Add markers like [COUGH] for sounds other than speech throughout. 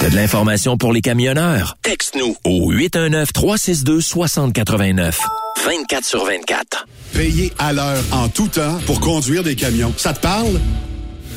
T'as de l'information pour les camionneurs? Texte-nous au 819-362-6089. 24 sur 24. Payer à l'heure en tout temps pour conduire des camions. Ça te parle?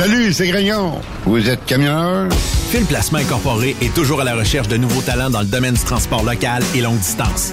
Salut, c'est Grignon. Vous êtes camionneur? Phil Placement Incorporé est toujours à la recherche de nouveaux talents dans le domaine du transport local et longue distance.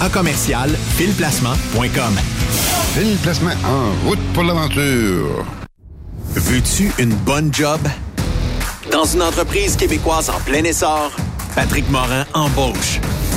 à commercial filplacement.com. Phil Placement en route pour l'aventure. Veux-tu une bonne job? Dans une entreprise québécoise en plein essor, Patrick Morin embauche.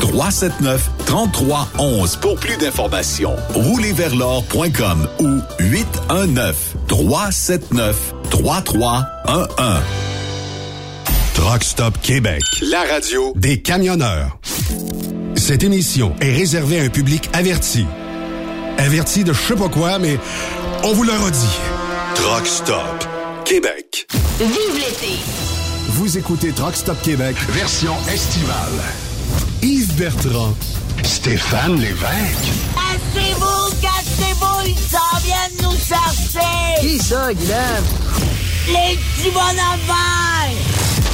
379 3311 pour plus d'informations. Roulerversl'or.com ou 819 379 3311. Truck Stop Québec, la radio des camionneurs. Cette émission est réservée à un public averti. Averti de je sais pas quoi, mais on vous le redit. Truck Stop Québec. Vive l'été! Vous écoutez Truck Stop Québec, version estivale. Yves Bertrand, Stéphane Lévesque. Cassez-vous, cassez-vous, ils s'en viennent nous chercher! Qui ça, Guylaine? Les petits bonhommes!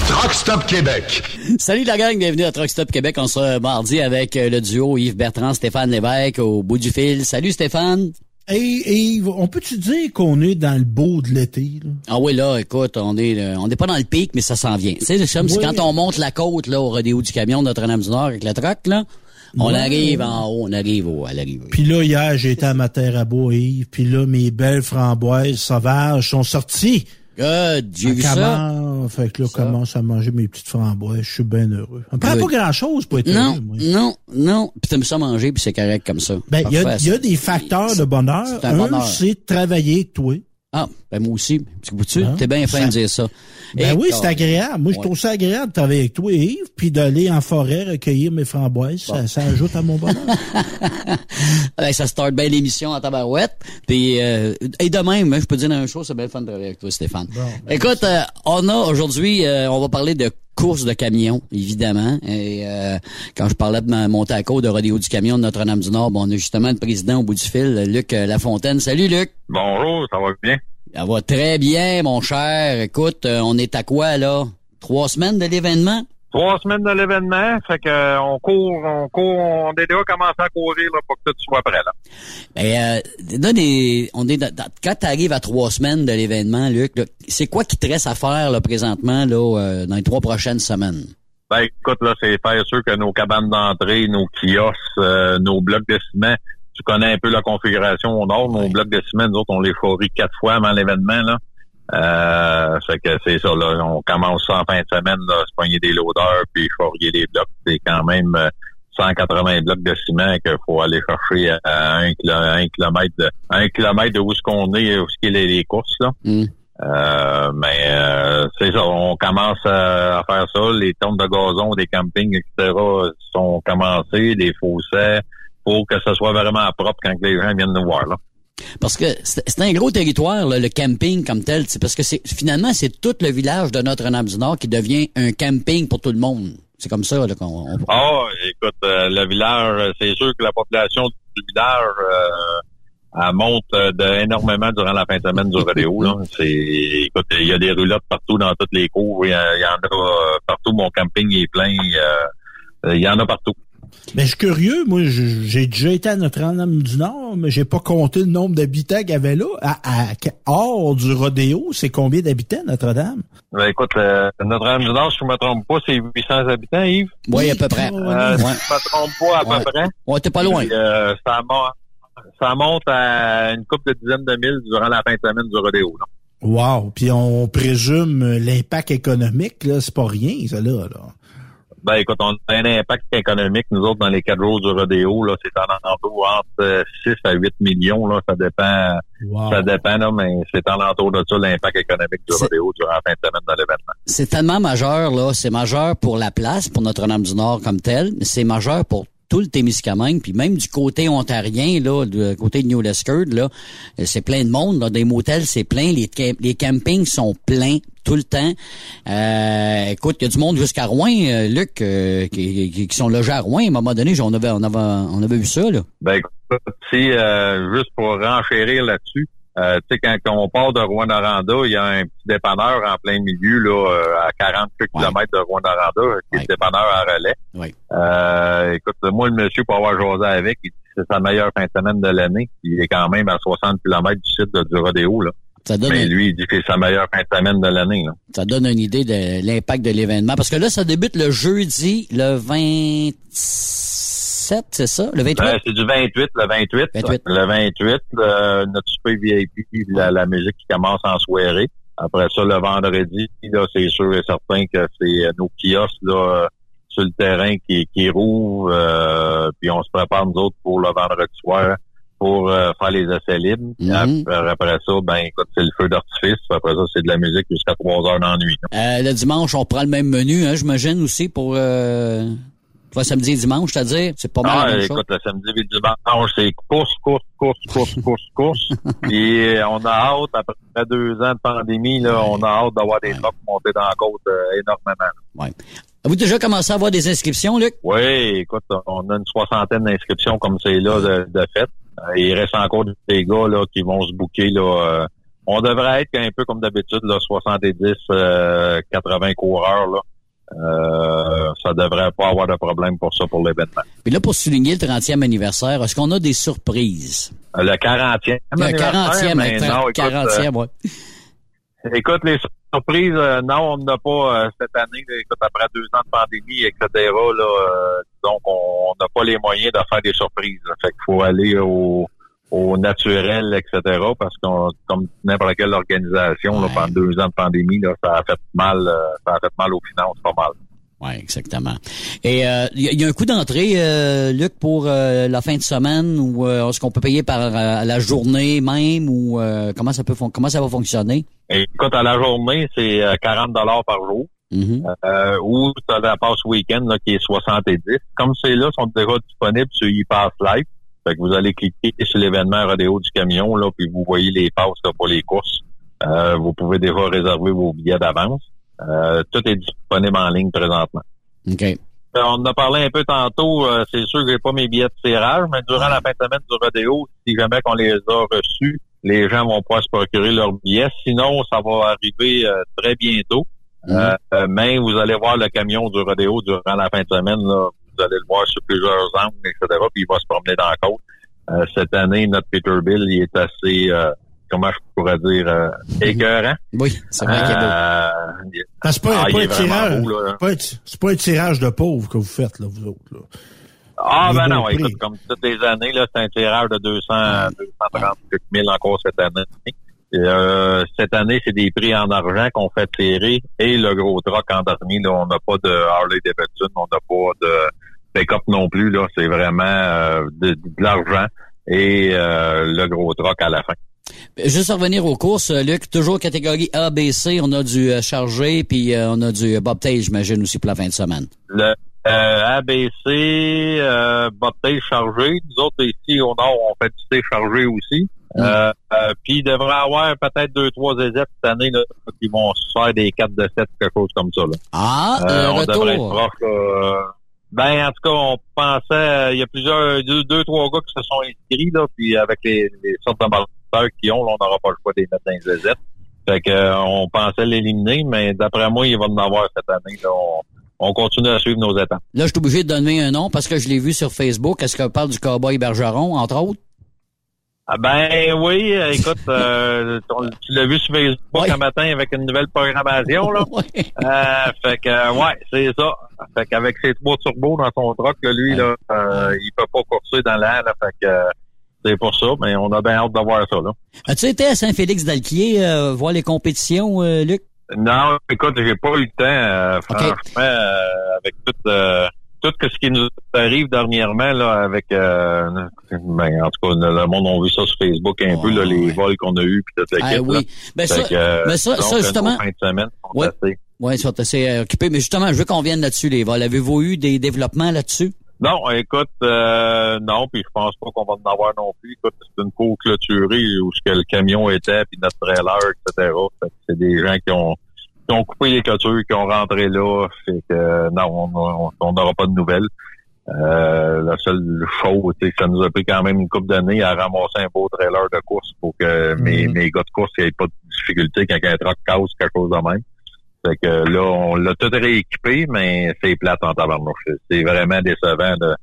Truck Stop Québec. Salut la gang, bienvenue à Truck Stop Québec. On se mardi avec euh, le duo Yves Bertrand, Stéphane Lévesque au bout du fil. Salut Stéphane. Hey, Yves, on peut-tu dire qu'on est dans le beau de l'été? là? Ah oui, là, écoute, on est euh, on n'est pas dans le pic, mais ça s'en vient. Tu sais, c'est comme si Oui. quand on monte la côte là au rodéo du camion de Notre-Dame-du-Nord avec le truck, là, on Ouais. arrive en haut, on arrive au, à l'arrivée. Puis là, hier, j'étais à ma terre à bois, Yves. Puis là, mes belles framboises sauvages sont sorties. Good, j'ai vu ça. Comment? Fait que là, je commence à manger mes petites framboises. Je suis bien heureux. On prend pas grand-chose pour être Non, heureux, moi. non, non. Puis t'aimes ça manger, puis c'est correct comme ça. Ben, il y y a des facteurs de bonheur. Un bonheur. c'est travailler avec toi. Ah, ben moi aussi. Tu tu Hein? t'es bien fin Ça- de dire ça. Ben Et oui, c'est agréable. Moi, je trouve ça agréable de travailler avec toi, Yves, puis d'aller en forêt recueillir mes framboises. Ça, ça ajoute à mon bonheur. [LAUGHS] Ben, ça start bien l'émission en tabarouette. Puis, euh, et de même, hein, je peux dire une chose, c'est bien le fun de travailler avec toi, Stéphane. ben, Écoute, euh, on a aujourd'hui, euh, on va parler de course de camion, évidemment. Et euh, quand je parlais de ma montée à côte de rodéo du camion de Notre-Dame-du-Nord, bon, on a justement le président au bout du fil, Luc euh, Lafontaine. Salut, Luc. Bonjour, ça va bien? Ça va très bien, mon cher. Écoute, euh, on est à quoi, là? Trois semaines de l'événement? Trois semaines de l'événement, fait que euh, on court, on court, on est déjà commencé à courir là, pour que tout soit prêt là. Ben, euh, là, des- on est dans- dans- quand tu arrives à trois semaines de l'événement, Luc, c'est quoi qui te reste à faire là, présentement là, euh, dans les trois prochaines semaines? Ben écoute, là, c'est faire sûr que nos cabanes d'entrée, nos kiosques, euh, nos blocs de ciment, tu connais un peu la configuration au nord, nos blocs de ciment, nous autres, on les fourrit quatre fois avant l'événement, là. Euh, fait que c'est ça, là. On commence ça en fin de semaine, là, se pogner des loaders, puis fourrier les blocs. C'est quand même, euh, 180 blocs de ciment qu'il faut aller chercher à un, kilomètre de, un kilomètre de où ce qu'on est, où ce qu'il est les courses, là. Mm. Euh, mais euh, c'est ça, on commence à, faire ça. Les tonnes de gazon des campings, etc. sont commencées, les fossés, pour que ce soit vraiment propre quand les gens viennent nous voir. Là. Parce que c'est un gros territoire, le camping comme tel. Parce que c'est finalement c'est tout le village de Notre-Dame-du-Nord qui devient un camping pour tout le monde. C'est comme ça qu'on. On... Ah, écoute, euh, le village, c'est sûr que la population du village euh, elle monte euh, de, énormément durant la fin de semaine du rodéo. Là. [LAUGHS] C'est, écoute, il y a des roulottes partout dans toutes les cours. Il y, en a partout. Mon camping est plein. il y en a partout. Mais je suis curieux, moi, j'ai déjà été à Notre-Dame-du-Nord, mais j'ai pas compté le nombre d'habitants qu'il y avait là. À, hors du rodéo, c'est combien d'habitants, Notre-Dame? Ben, écoute, euh, Notre-Dame-du-Nord, si je me trompe pas, c'est 800 habitants, Yves? Oui, à peu près. Euh, Si je me trompe pas, à peu près. Ouais, t'es pas loin. Euh, ça, ça, monte à une couple de dizaines de mille durant la fin de semaine du rodéo. Là. Wow! Puis on présume l'impact économique, là, c'est pas rien, ça, là. là. Ben écoute, on a un impact économique, nous autres, dans les quatre jours du rodéo, là, c'est en entour entre 6 à 8 millions, là, ça dépend. Ça dépend, là, mais c'est en entour de ça l'impact économique du rodéo durant la fin de semaine de l'événement. C'est tellement majeur, là. C'est majeur pour la place, pour Notre-Dame-du-Nord comme tel, mais c'est majeur pour tout le Témiscamingue, puis même du côté ontarien, là, du côté de New Lescard, là, c'est plein de monde. Là, des motels, c'est plein. Les, les campings sont pleins tout le temps. Euh, écoute, il y a du monde jusqu'à Rouen, euh, Luc, euh, qui, qui, sont logés à Rouen. À un moment donné, on avait, on avait, on avait vu ça. Là. Ben, écoute, si, juste pour renchérir là-dessus, euh, tu sais, quand, on part de Rouen-Noranda, il y a un petit dépanneur en plein milieu, là, à 40 km de Rouen-Noranda, qui est le dépanneur à relais. Oui. Euh, écoute, moi, le monsieur, pour avoir jasé avec, c'est sa meilleure fin de semaine de l'année. Il est quand même à 60 km du site de, du rodéo, là. Ça donne Mais lui, il dit que c'est sa meilleure fin de semaine de l'année. Ça donne une idée de l'impact de l'événement. Parce que là, ça débute le jeudi, le 27, c'est ça? Le 28? c'est du 28, le 28. Le 28, notre super VIP, la, la, musique qui commence en soirée. Après ça, le vendredi, là, c'est sûr et certain que c'est nos kiosques là, sur le terrain qui, qui rouvrent. Euh, puis on se prépare, nous autres, pour le vendredi soir pour euh, faire les essais libres. Mhm. après, ça, ben écoute, c'est le feu d'artifice. Après ça, c'est de la musique jusqu'à 3 heures dans la nuit. Euh, le dimanche, on prend le même menu, hein, j'imagine aussi pour euh, samedi et dimanche, c'est-à-dire, c'est pas mal. Ah, écoute, le samedi et dimanche, c'est course, course, course, course, [LAUGHS] course, course. Puis euh, on a hâte, après deux ans de pandémie, là, on a hâte d'avoir des trucks montés dans la côte énormément. Ouais. Avez-vous déjà commencé à avoir des inscriptions, Luc? Oui, écoute, on a une soixantaine d'inscriptions comme c'est là de, de fait. Euh, il reste encore des gars là, qui vont se bouquer. Là, euh, on devrait être un peu comme d'habitude, là, 70, 80 euh, coureurs. Là. Euh, ça devrait pas avoir de problème pour ça pour l'événement. Puis là, pour souligner le 30e anniversaire, est-ce qu'on a des surprises? Le 40e. Le 40e, le 40e, ouais. Écoute, les surprise, euh, non, on n'a pas euh, cette année. écoute, après deux ans de pandémie, etc., là, euh, donc on n'a pas les moyens de faire des surprises. Fait qu'il faut aller au, au naturel, etc., parce qu'on comme n'importe quelle organisation, là, pendant deux ans de pandémie, là, ça a fait mal, ça a fait mal aux finances, pas mal. Oui, exactement. Et il euh, y, a un coût d'entrée, euh, Luc, pour euh, la fin de semaine ou est-ce qu'on peut payer par la journée même ou comment ça peut comment ça va fonctionner? Écoute, à la journée, c'est 40 dollars par jour. Mm-hmm. ou tu as la passe week-end qui est 70. Comme c'est là, sont déjà disponibles sur ePass Live. Fait que vous allez cliquer sur l'événement rodéo du camion, là, puis vous voyez les passes pour les courses. vous pouvez déjà réserver vos billets d'avance. Euh, tout est disponible en ligne présentement. OK. Euh, on en a parlé un peu tantôt. Euh, c'est sûr que j'ai pas mes billets de tirage, mais durant la fin de semaine du rodéo, si jamais qu'on les a reçus, les gens vont pouvoir se procurer leurs billets. Sinon, ça va arriver très bientôt. Mhm. mais vous allez voir le camion du rodéo durant la fin de semaine. Là, vous allez le voir sur plusieurs angles, etc. Puis il va se promener dans la côte. cette année, notre Peterbilt, il est assez comment je pourrais dire, euh, écœurant. Oui, c'est vrai qu'il est euh, ah, c'est pas, ah, pas un tirage, c'est pas, un tirage de pauvre que vous faites, là, vous autres, là. Ah, ben non, écoute, comme toutes les années, là, c'est un tirage de 200, 230 000 encore cette année. Euh, cette année, c'est des prix en argent qu'on fait tirer et le gros truck en dernier, là, on n'a pas de Harley Davidson, on n'a pas de pick-up non plus, là. C'est vraiment euh, de, de l'argent et euh, le gros troc à la fin. Juste revenir aux courses, euh, Luc, toujours catégorie A, B, C, on a du euh, chargé, puis euh, on a du bobtail, j'imagine, aussi pour la fin de semaine. Le ABC, euh, bobtail chargé. Nous autres, ici, au nord, on fait du C chargé aussi. Euh, euh, puis il devrait y avoir peut-être deux, trois ZZ cette année là, qui vont se faire des 4 de 7, quelque chose comme ça. Là. Ah, Euh, le on retour. devrait être proche. là. Ben, en tout cas, on pensait, euh, il y a plusieurs, deux, deux, trois gars qui se sont inscrits, là, puis avec les, les sortes de qu'ils ont, là, on n'aura pas le choix de les mettre dans les ZZ. Fait que, euh, on pensait l'éliminer, mais d'après moi, il va en avoir cette année. Là. On, on continue à suivre nos étapes. Là, je suis obligé de donner un nom parce que je l'ai vu sur Facebook. Est-ce qu'on parle du cowboy Bergeron, entre autres? Ah ben oui, écoute, [LAUGHS] euh, tu l'as vu sur Facebook un matin avec une nouvelle programmation, là. [LAUGHS] Euh, fait que euh, ouais, c'est ça. Fait qu'avec ses trois turbos dans son truck, là, lui, là, euh, il peut pas courser dans l'air. Fait que euh, c'est pour ça, mais on a bien hâte de voir ça, là. As-tu été à Saint-Félix-d'Alquier euh, voir les compétitions, Luc? Non, écoute, j'ai pas eu le temps, euh, franchement, euh, avec tout, euh, tout ce qui nous arrive dernièrement, là, avec, euh, ben, en tout cas, le monde a vu ça sur Facebook un peu, là, les vols qu'on a eus, puis toute la Ah oui. Ben, Fait ça- que, euh, ben, ça- donc, ça, nos justement- fins de semaine Ouais. Oui, ils sont assez occupés. Mais justement, je veux qu'on vienne là-dessus, les vols. Avez-vous eu des développements là-dessus? Non, écoute, euh, non, puis je pense pas qu'on va en avoir non plus. Écoute, c'est une cour clôturée où ce que le camion était, puis notre trailer, etc. C'est des gens qui ont qui ont coupé les clôtures, qui ont rentré là. Fait que non, on- n'aura pas de nouvelles. Euh, la seule chose, c'est que ça nous a pris quand même une couple d'années à ramasser un beau trailer de course pour que mes, mes gars de course n'aient pas de difficulté quand un truck casse quelque chose de même. Fait que là, on l'a tout rééquipé, mais c'est plate en tabarnouche. C'est vraiment décevant de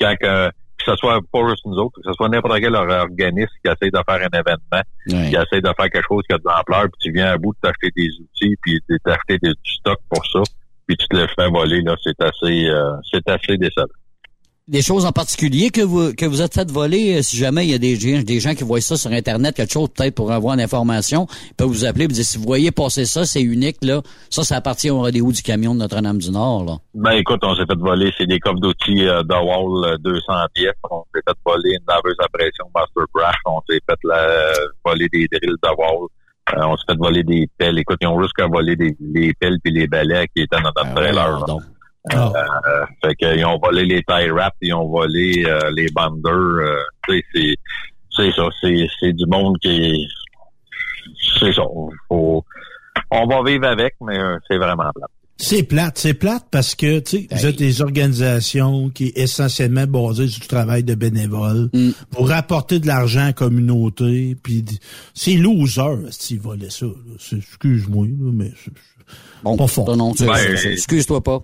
quand que, que ce soit pas juste nous autres, que ce soit n'importe quel organisme qui essaie de faire un événement, qui essaie de faire quelque chose qui a de l'ampleur, puis tu viens à bout de t'acheter des outils, puis des- du stock pour ça, puis tu te le fais voler, là, c'est assez euh, c'est assez décevant. Des choses en particulier que vous que vous êtes fait voler, euh, si jamais il y a des gens, des gens qui voient ça sur Internet, quelque chose peut-être pour avoir l'information, ils peuvent vous appeler et vous dire si vous voyez passer ça, c'est unique, là. Ça, ça appartient au rendez-vous du camion de Notre-Dame-du-Nord, là. Ben écoute, on s'est fait voler, c'est des coffres d'outils euh, Dowall euh, 200 pièces. On s'est fait voler une laveuse à pression Master Brush. On s'est fait la- voler des drills Dowall. Euh, on s'est fait voler des pelles. Écoute, ils ont juste qu'à voler des, les pelles puis les balais qui étaient dans notre trailer. Là. Euh, fait qu'ils ont volé les tie wraps, ils ont volé euh, les banders. euh, tu sais, c'est c'est ça, c'est c'est du monde qui c'est ça. Faut, on va vivre avec, mais euh, c'est vraiment plat. C'est plate, c'est plate parce que tu sais, vous êtes des organisations qui est essentiellement basées sur du travail de bénévoles pour rapporter de l'argent à la communauté, puis c'est loser s'ils volaient ça. là. C'est- Excuse-moi, là, mais c'est bon, pas fort. non, Ben, excuse-toi pas.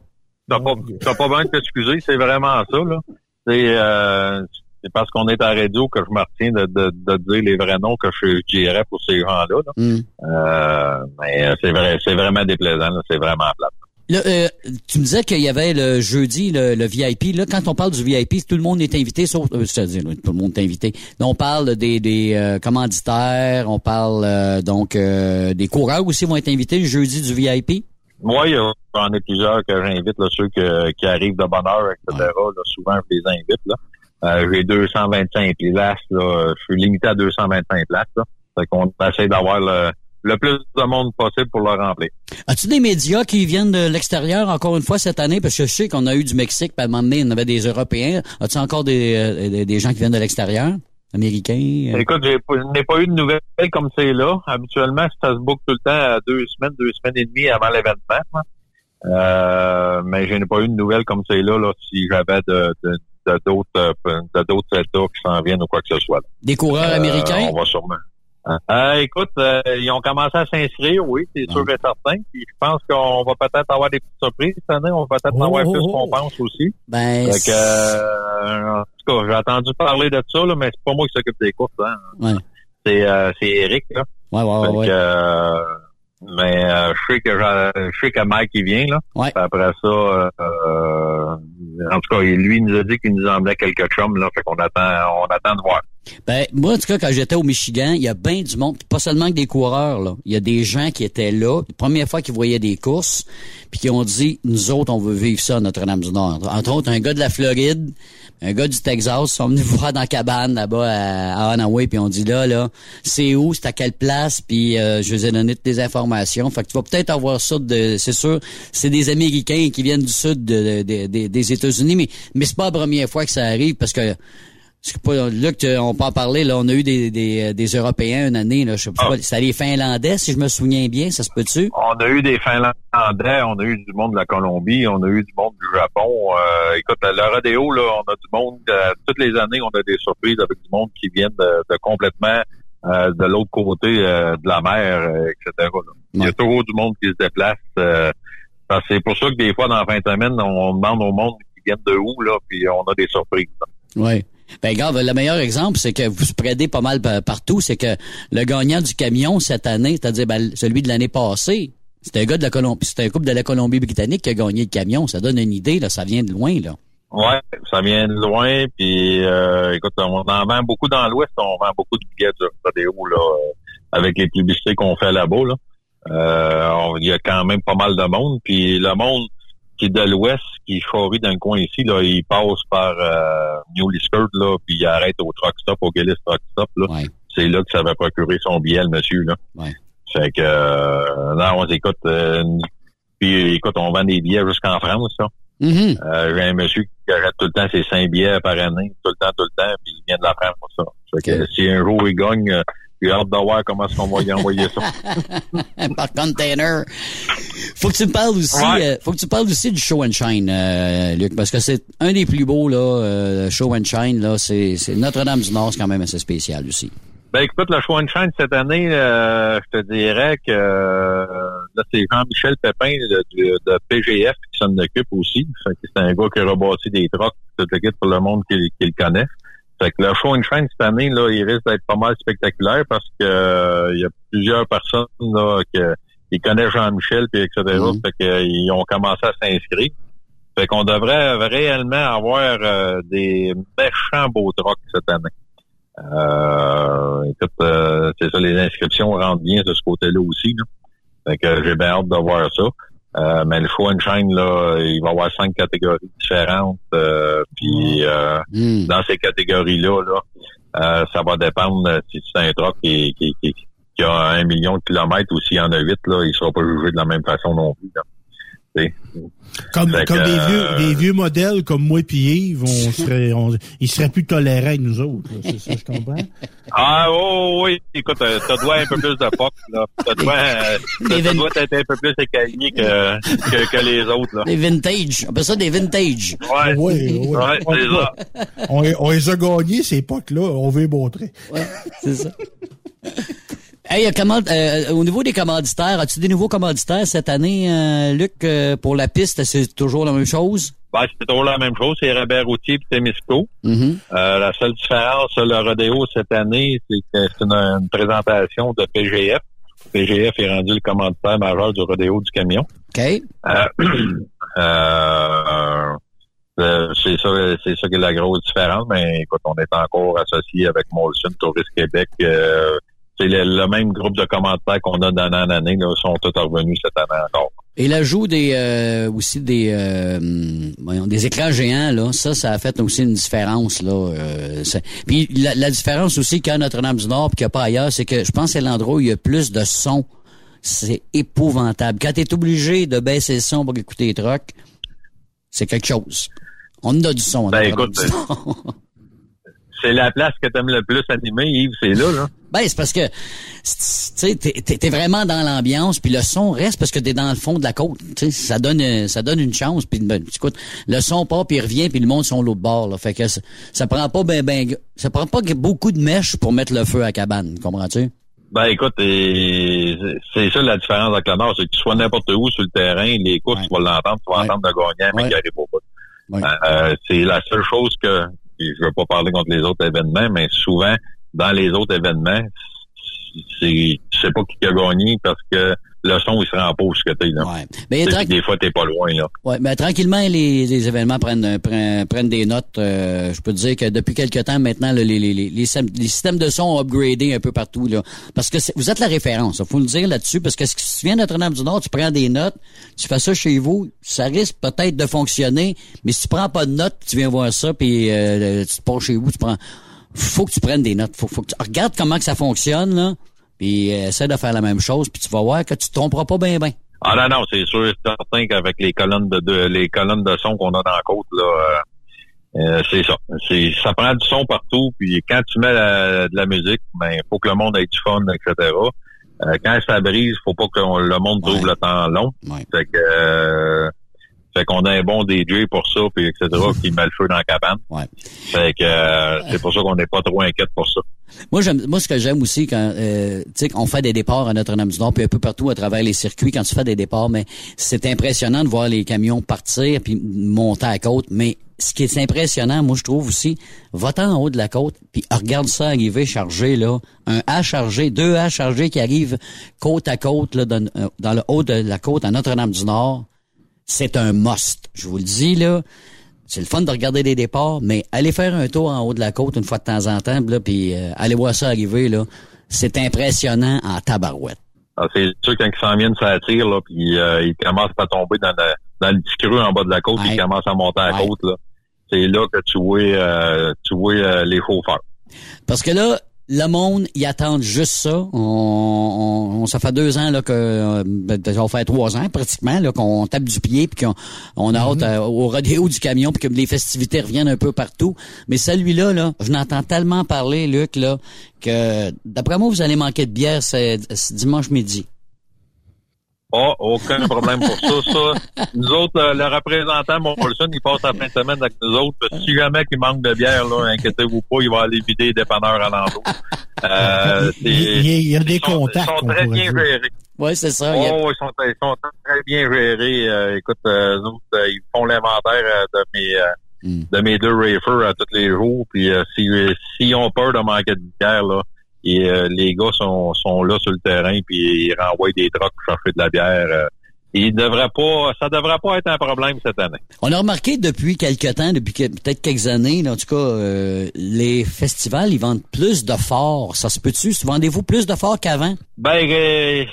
T'as pas, t'as pas besoin de t'excuser, c'est vraiment ça, là. C'est, euh, c'est parce qu'on est à la radio que je me retiens de, de, de dire les vrais noms que je dirais pour ces gens-là. là. Hmm. Euh, mais c'est vrai, c'est vraiment déplaisant, là. c'est vraiment plat. Là, euh, tu me disais qu'il y avait le jeudi le, le VIP. Là, quand on parle du VIP, tout le monde est invité, sauf euh, c'est-à-dire tout le monde est invité. Là, on parle des, des euh, commanditaires, on parle euh, donc euh, des coureurs aussi vont être invités le jeudi du VIP. Moi, il y a- j'en ai plusieurs que j'invite, là, ceux que- qui arrivent de bonne heure, etc. Là, souvent, je les invite. Là. Euh, j'ai 225 places. Là. Je suis limité à 225 places. Là. Fait qu'on essaie d'avoir le, le plus de monde possible pour le remplir. As-tu des médias qui viennent de l'extérieur encore une fois cette année? Parce que je sais qu'on a eu du Mexique, puis à un moment donné, on avait des Européens. As-tu encore des, euh, des, des gens qui viennent de l'extérieur? Américains? euh? Écoute, je n'ai pas eu de nouvelles comme c'est là. Habituellement, ça se boucle tout le temps à deux semaines, deux semaines et demie avant l'événement. Euh, mais je n'ai pas eu de nouvelles comme c'est là, là, si j'avais de, de, d'autres euh, de d'autres États qui s'en viennent ou quoi que ce soit. Des coureurs Euh, américains? On va sûrement. Euh, écoute, euh, ils ont commencé à s'inscrire, oui, c'est sûr et certain. Puis je pense qu'on va peut-être avoir des petites surprises cette année. On va peut-être en avoir Oh, plus oh, qu'on oh. pense aussi. Ben, euh, en tout cas, j'ai entendu parler de ça, là, mais c'est pas moi qui s'occupe des courses. Hein. Ouais. C'est euh, c'est Eric, là. Ouais, ouais, euh, mais euh, je sais que je, sais que Mike il vient là. Ouais. Puis après ça, en tout cas, lui nous a dit qu'il nous emmenait quelques chums là, fait qu'on attend, on attend de voir. Ben, moi, en tout cas, quand j'étais au Michigan, il y a bien du monde, pas seulement que des coureurs, là. Il y a des gens qui étaient là, la première fois qu'ils voyaient des courses, puis qui ont dit, nous autres, on veut vivre ça à Notre-Dame-du-Nord. Entre autres, un gars de la Floride, un gars du Texas, sont venus [LAUGHS] voir dans la cabane là-bas à, à puis on dit là, là, c'est où, c'est à quelle place, puis euh, je vous ai donné toutes les informations. Fait que tu vas peut-être avoir ça de, c'est sûr, c'est des Américains qui viennent du sud des États-Unis, mais, mais c'est pas la première fois que ça arrive parce que pas, Luc, on peut en parler, là, on a eu des, des, des Européens une année, là, je sais pas, ah. c'était les Finlandais, si je me souviens bien, ça se peut-tu? On a eu des Finlandais, on a eu du monde de la Colombie, on a eu du monde du Japon. Euh, écoute, le rodéo, là, on a du monde, euh, toutes les années, on a des surprises avec du monde qui viennent de, complètement euh, de l'autre côté de la mer, etc. Il y a toujours du monde qui se déplace. C'est pour ça que des fois, dans la fin de semaine, on, demande au monde qui viennent de où, là, puis on a des surprises. Oui. Ben, gars, le meilleur exemple, c'est que vous spreadez pas mal partout. C'est que le gagnant du camion cette année, c'est-à-dire ben, celui de l'année passée, c'était un gars de la Colombie, c'était un couple de la Colombie-Britannique qui a gagné le camion. Ça donne une idée, là. Ça vient de loin, là. Ouais, ça vient de loin. Puis, euh, écoute, on en vend beaucoup dans l'Ouest. On vend beaucoup de billets de rodéo, là, euh, avec les publicités qu'on fait là-bas, là. Euh, il y a quand même pas mal de monde. Puis, le monde qui est de l'ouest, qui choisit dans le coin ici, là, il passe par euh, New Liskert, là, puis il arrête au truck stop, au Gillis truck stop, là. C'est là que ça va procurer son billet, le monsieur, là. Ouais. Fait que, euh, non, on écoute, euh, puis écoute, on vend des billets jusqu'en France, là. Mm-hmm. euh, j'ai un monsieur qui arrête tout le temps ses cinq billets par année, tout le temps, tout le temps, puis il vient de la France pour ça. Fait que si un jour il gagne, euh, j'ai hâte de voir comment est-ce qu'on va y envoyer ça. [LAUGHS] Par container. Faut que tu me parles aussi, euh, faut que tu parles aussi du show and shine, euh, Luc, parce que c'est un des plus beaux là, euh, show and shine là, c'est Notre-Dame du Nord, c'est quand même assez spécial aussi. Ben écoute, le show and shine cette année, je te dirais que là c'est Jean-Michel Pépin de, de, PGF qui s'en occupe aussi. c'est un gars qui a rebâti des trucks, tout le pour le monde qui, qui le connaît. Fait que le show and shine cette année, là, il risque d'être pas mal spectaculaire parce que euh, il y a plusieurs personnes là, qui connaissent Jean-Michel, puis etc. Mm Fait qu'ils ont commencé à s'inscrire. Fait qu'on devrait réellement avoir euh, des méchants beaux trucks cette année. Euh, écoute, c'est ça, les inscriptions rentrent bien de ce côté-là aussi. Là. Fait que j'ai bien hâte de voir ça. Euh, mais le show and shine, là, il va y avoir cinq catégories différentes. Euh, puis euh, hmm. dans ces catégories-là, là, ça va dépendre si c'est un truck qui, qui, qui, qui, a un million de kilomètres ou s'il y en a huit, là, il sera pas jugé de la même façon non plus. Là. Comme, comme des, vieux, euh, des vieux modèles comme moi et Yves, on [LAUGHS] serait, on, ils seraient plus tolérants avec nous autres. C'est ça, je comprends? Ah oh, oui, écoute, euh, ça doit un peu plus de POC. Là. Ça doit, euh, ça, doit être un peu plus écaillé que, que, que, les autres. Là. Des vintage. On appelle ça des vintage. Ouais, oui, oui. ouais, c'est ça. On, on, les a gagnés, ces POC-là. On veut les montrer. Ouais, c'est ça. [LAUGHS] Hey, euh, au niveau des commanditaires, as-tu des nouveaux commanditaires cette année, euh, Luc, euh, pour la piste, c'est toujours la même chose? Ben, c'est toujours la même chose, c'est Robert Routier et Témisco. Mm-hmm. la seule différence, le rodéo cette année, c'est que c'est une, présentation de PGF. PGF est rendu le commanditaire majeur du rodéo du camion. OK. [CLEARS THROAT] c'est ça, c'est ça qui est la grosse différence, mais écoute, on est encore associé avec Molson Tourist Québec c'est le, même groupe de commentaires qu'on a d'année en année, là, sont tous revenus cette année encore. Et l'ajout des euh, aussi des euh, des écrans géants là, ça ça a fait aussi une différence là. Euh, puis la, différence aussi qu'il y a à Notre-Dame du Nord puis qu'il n'y a pas ailleurs, c'est que je pense que c'est l'endroit où il y a plus de son. C'est épouvantable. Quand tu es obligé de baisser le son pour écouter les trucks, c'est quelque chose. On a du son. Ben écoute, c'est la place que tu aimes le plus animer, Yves, c'est là, là. [LAUGHS] Ben, c'est parce que, tu sais, t'es, vraiment dans l'ambiance, puis le son reste parce que t'es dans le fond de la côte. Ça donne, ça donne une chance. Puis, ben, écoute, le son part, puis il revient, puis le monde sont l'autre bord. Là. Fait que ça, ça, prend pas ben, ben, ça prend pas beaucoup de mèches pour mettre le feu à la cabane, comprends-tu? Ben écoute, c'est ça la différence avec la Nord, c'est que tu sois n'importe où sur le terrain, les courses, tu vas l'entendre, tu vas entendre de gagnant, mais qui arrive au bout. Euh, c'est la seule chose que je veux pas parler contre les autres événements, mais souvent, dans les autres événements, c'est, tu sais pas qui a gagné parce que le son, il se rend pas où ce que t'es, là. Ouais. Mais T'sais, des fois, t'es pas loin, là. Ouais, mais tranquillement, les, les événements prennent, prennent, prennent des notes. Euh, je peux te dire que depuis quelques temps, maintenant, là, les, les, les, les, systèmes de son ont upgradé un peu partout, là. Parce que vous êtes la référence, il faut le dire là-dessus, parce que si tu viens de Notre-Dame-du-Nord, tu prends des notes, tu fais ça chez vous, ça risque peut-être de fonctionner, mais si tu prends pas de notes, tu viens voir ça, puis euh, tu te pars chez vous, tu prends... Faut que tu prennes des notes. Faut, faut que tu... Regarde comment que ça fonctionne, là, puis euh, essaie de faire la même chose, puis tu vas voir que tu te tromperas pas bien, bien. Ah non, non, c'est sûr et certain qu'avec les colonnes de, de- les colonnes de son qu'on a dans la côte, là, euh, euh, c'est ça. C'est ça prend du son partout. Puis quand tu mets la- de la musique, ben faut que le monde ait du fun, etc. Euh, quand ça brise, faut pas que le monde trouve le temps long. Fait que euh, fait qu'on a un bon DJ pour ça, puis etc. qui [LAUGHS] met le feu dans la cabane. Fait que euh, c'est pour ça qu'on n'est pas trop inquiète pour ça. Moi, j'aime, moi, ce que j'aime aussi quand, euh, tu sais, qu'on fait des départs à Notre-Dame-du-Nord, puis un peu partout à travers les circuits, quand tu fais des départs, mais c'est impressionnant de voir les camions partir puis monter à la côte. Mais ce qui est impressionnant, moi, je trouve aussi, va-t'en en haut de la côte, puis regarde ça arriver chargé, là. Un A chargé, deux A chargés qui arrivent côte à côte, là, dans, euh, dans le haut de la côte à Notre-Dame-du-Nord. C'est un must. Je vous le dis, là. C'est le fun de regarder des départs, mais allez faire un tour en haut de la côte une fois de temps en temps, là, puis euh, allez voir ça arriver, là. C'est impressionnant en tabarouette. Ah, c'est sûr quand ils s'en viennent, ça attire, là, puis euh, ils commencent à tomber dans le, dans le petit creux en bas de la côte, puis ils commencent à monter à la côte, là. C'est là que tu vois, euh, tu vois euh, les chauffeurs. Parce que là, le monde, ils attendent juste ça. On, ça fait deux ans là que euh, ben, ça faire trois ans pratiquement là qu'on tape du pied puis qu'on on a hâte euh, au rodéo du camion puis que les festivités reviennent un peu partout. Mais celui-là là, je n'entends tellement parler Luc là que d'après moi vous allez manquer de bière c'est dimanche midi. Ah, aucun problème pour ça. ça. Nous autres, euh, le représentant Molson, il passe la fin de semaine avec nous autres. Parce que si jamais il manque de bière, là, inquiétez-vous pas, il va aller vider les dépanneurs alentour. Euh, c'est- Il y a- il y a des ils sont- contacts, Ils sont on très bien gérés. Ouais, c'est ça. Oh, ils, sont, ils sont très bien gérés. Euh, écoute, euh, nous autres, euh, ils font l'inventaire euh, de mes euh, Hmm. de mes deux rafers à tous les jours. Puis euh, si s'ils ont peur de manquer de bière, là, et, euh, les gars sont, sont là sur le terrain puis ils renvoient des trucks pour chercher de la bière. euh, il devrait pas, ça devrait pas être un problème cette année. On a remarqué depuis quelques temps, depuis que- peut-être quelques années, là, en tout cas, euh, les festivals, ils vendent plus de forts. Ça se peut-tu? Vendez-vous plus de forts qu'avant? Ben, euh,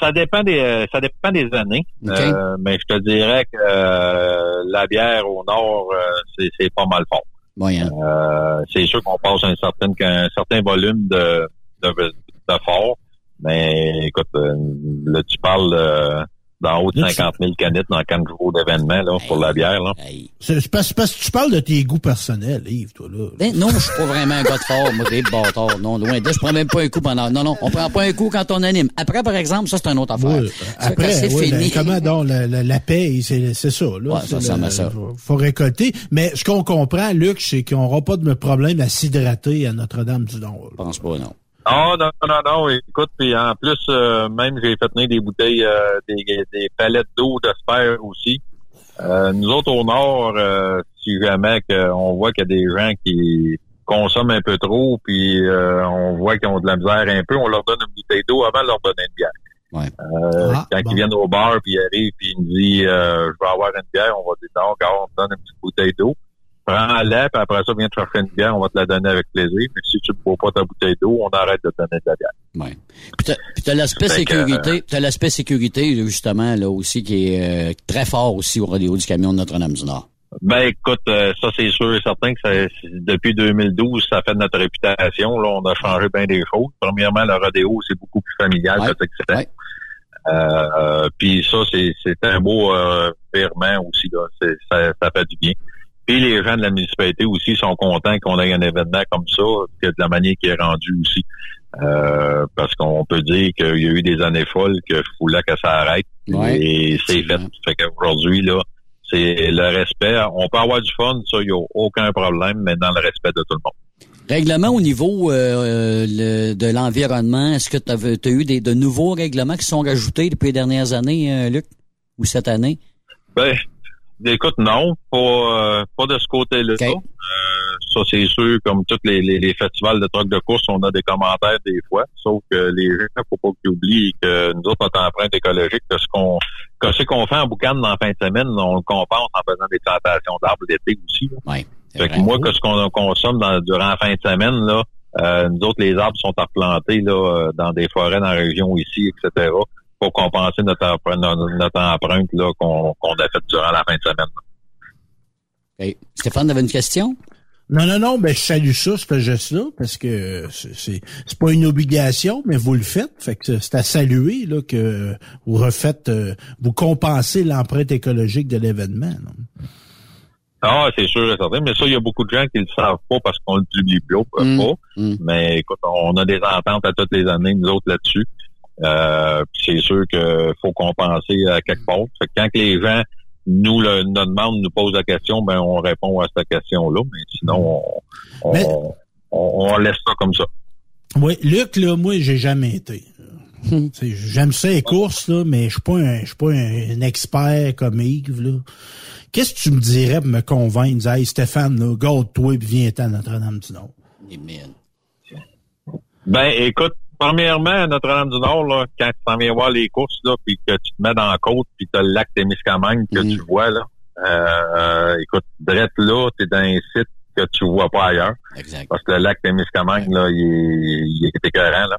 ça dépend des, euh, ça dépend des années. OK. Euh, mais je te dirais que euh, la bière au nord, euh, c'est, c'est pas mal fort. Euh, c'est sûr qu'on passe un certain, un certain volume de, de, de fort. Mais écoute, euh, là, tu parles d'en haut de 50 000 canettes dans 4 jours d'événement là, pour la bière. Là. C'est c'est parce, parce que tu parles de tes goûts personnels, Yves, toi, là. Ben, non, je suis pas vraiment un gars de fort, moi, des bâtards. Non, loin de là, je prends même pas un coup pendant. Non, non, on prend pas un coup quand on anime. Après, par exemple, ça, c'est une autre affaire. Ça, Après, c'est ben, fini. comment donc la, la, la paye, c'est c'est ça. Là, Ouais, C'est ça ressemble le- ça. Faut, faut récolter. Mais ce qu'on comprend, Luc, c'est qu'on n'aura pas de problème à s'hydrater à Notre-Dame-du-Nord. Je pense pas, non. Ah non, non, non, écoute, puis en plus, euh, même j'ai fait tenir des bouteilles, euh, des, des palettes d'eau de sphère aussi. Euh, nous autres au nord, euh, si jamais que on voit qu'il y a des gens qui consomment un peu trop, puis euh, on voit qu'ils ont de la misère un peu, on leur donne une bouteille d'eau avant de leur donner une bière. Ouais. Euh, Ah, quand bon. ils viennent au bar, puis ils arrivent, puis ils nous disent euh, je vais avoir une bière, on va dire non, on te donne une petite bouteille d'eau. Prends-la, puis après ça, viens te chercher une bière, on va te la donner avec plaisir. Mais si tu ne bois pas ta bouteille d'eau, on arrête de te donner de la bière. Ouais. Puis t'as- l'aspect sécurité, t'as l'aspect sécurité, justement, là, aussi, qui est euh, très fort aussi au rodéo du camion de Notre-Dame-du-Nord. Ben écoute, euh, ça c'est sûr et certain que ça- c'est- depuis 2012, ça fait notre réputation. Là, on a changé bien des choses. Premièrement, le rodéo, c'est beaucoup plus familial Ouais. que c'était. Euh, euh, puis ça, c'est, c'est un beau euh, virement aussi. Là. C'est, ça, ça fait du bien. Puis les gens de la municipalité aussi sont contents qu'on ait un événement comme ça, que de la manière qui est rendu aussi. Euh, parce qu'on peut dire qu'il y a eu des années folles que je voulais que ça arrête. Ouais. Et c'est fait. Fait qu'aujourd'hui, là, c'est le respect. On peut avoir du fun, ça, il n'y a aucun problème, mais dans le respect de tout le monde. Règlement au niveau euh, le- de l'environnement, est-ce que tu as eu des, de nouveaux règlements qui sont rajoutés depuis les dernières années, euh, Luc, ou cette année? Ben, écoute, non, pas, euh, pas de ce côté-là. Euh, Ça, c'est sûr, comme tous les, les, festivals de trucs de course, on a des commentaires des fois. Sauf que les gens, faut pas qu'ils oublient que nous autres, notre empreinte écologique, que ce qu'on que ce qu'on fait en boucan dans la fin de semaine, on le compense en faisant des plantations d'arbres d'été aussi. Ouais, fait que moi, que ce qu'on consomme dans, durant la fin de semaine, là, euh, nous autres, les arbres sont replantés là, dans des forêts dans la région ici, etc pour compenser notre, empreinte, notre empreinte là, qu'on, qu'on a faite durant la fin de semaine. Okay. Stéphane, avez une question? Non, non, non, ben je salue ça, ce geste-là, parce que c'est, c'est pas une obligation, mais vous le faites. Fait que c'est à saluer là, que vous refaites, euh, vous compensez l'empreinte écologique de l'événement. Ah, c'est sûr et certain. Mais ça, il y a beaucoup de gens qui le savent pas parce qu'on le publie pas. Mm. Mm. Mais écoute, on a des ententes à toutes les années, nous autres, là-dessus. Euh, c'est sûr qu'il faut compenser à quelque part. Fait que quand les gens nous le, nous demandent, nous posent la question, ben on répond à cette question-là. Mais sinon, on, on, laisse ça comme ça. Oui, Luc, là, moi, j'ai jamais été. J'aime ça les courses, là, mais je suis pas un, je suis pas un, expert comme Yves, là. Qu'est-ce que tu me dirais pour me convaincre, dire, hey, Stéphane, là, garde-toi et viens à Notre-Dame-du-Nord? Ben, écoute, premièrement, Notre-Dame-du-Nord, là, quand tu t'en viens voir les courses, là, puis que tu te mets dans la côte, puis tu as le lac Témiscamingue que tu vois, là, euh, écoute, drette là, tu es dans un site que tu vois pas ailleurs. Exact. Parce que le lac Témiscamingue, là, il est, il est écœurant, là.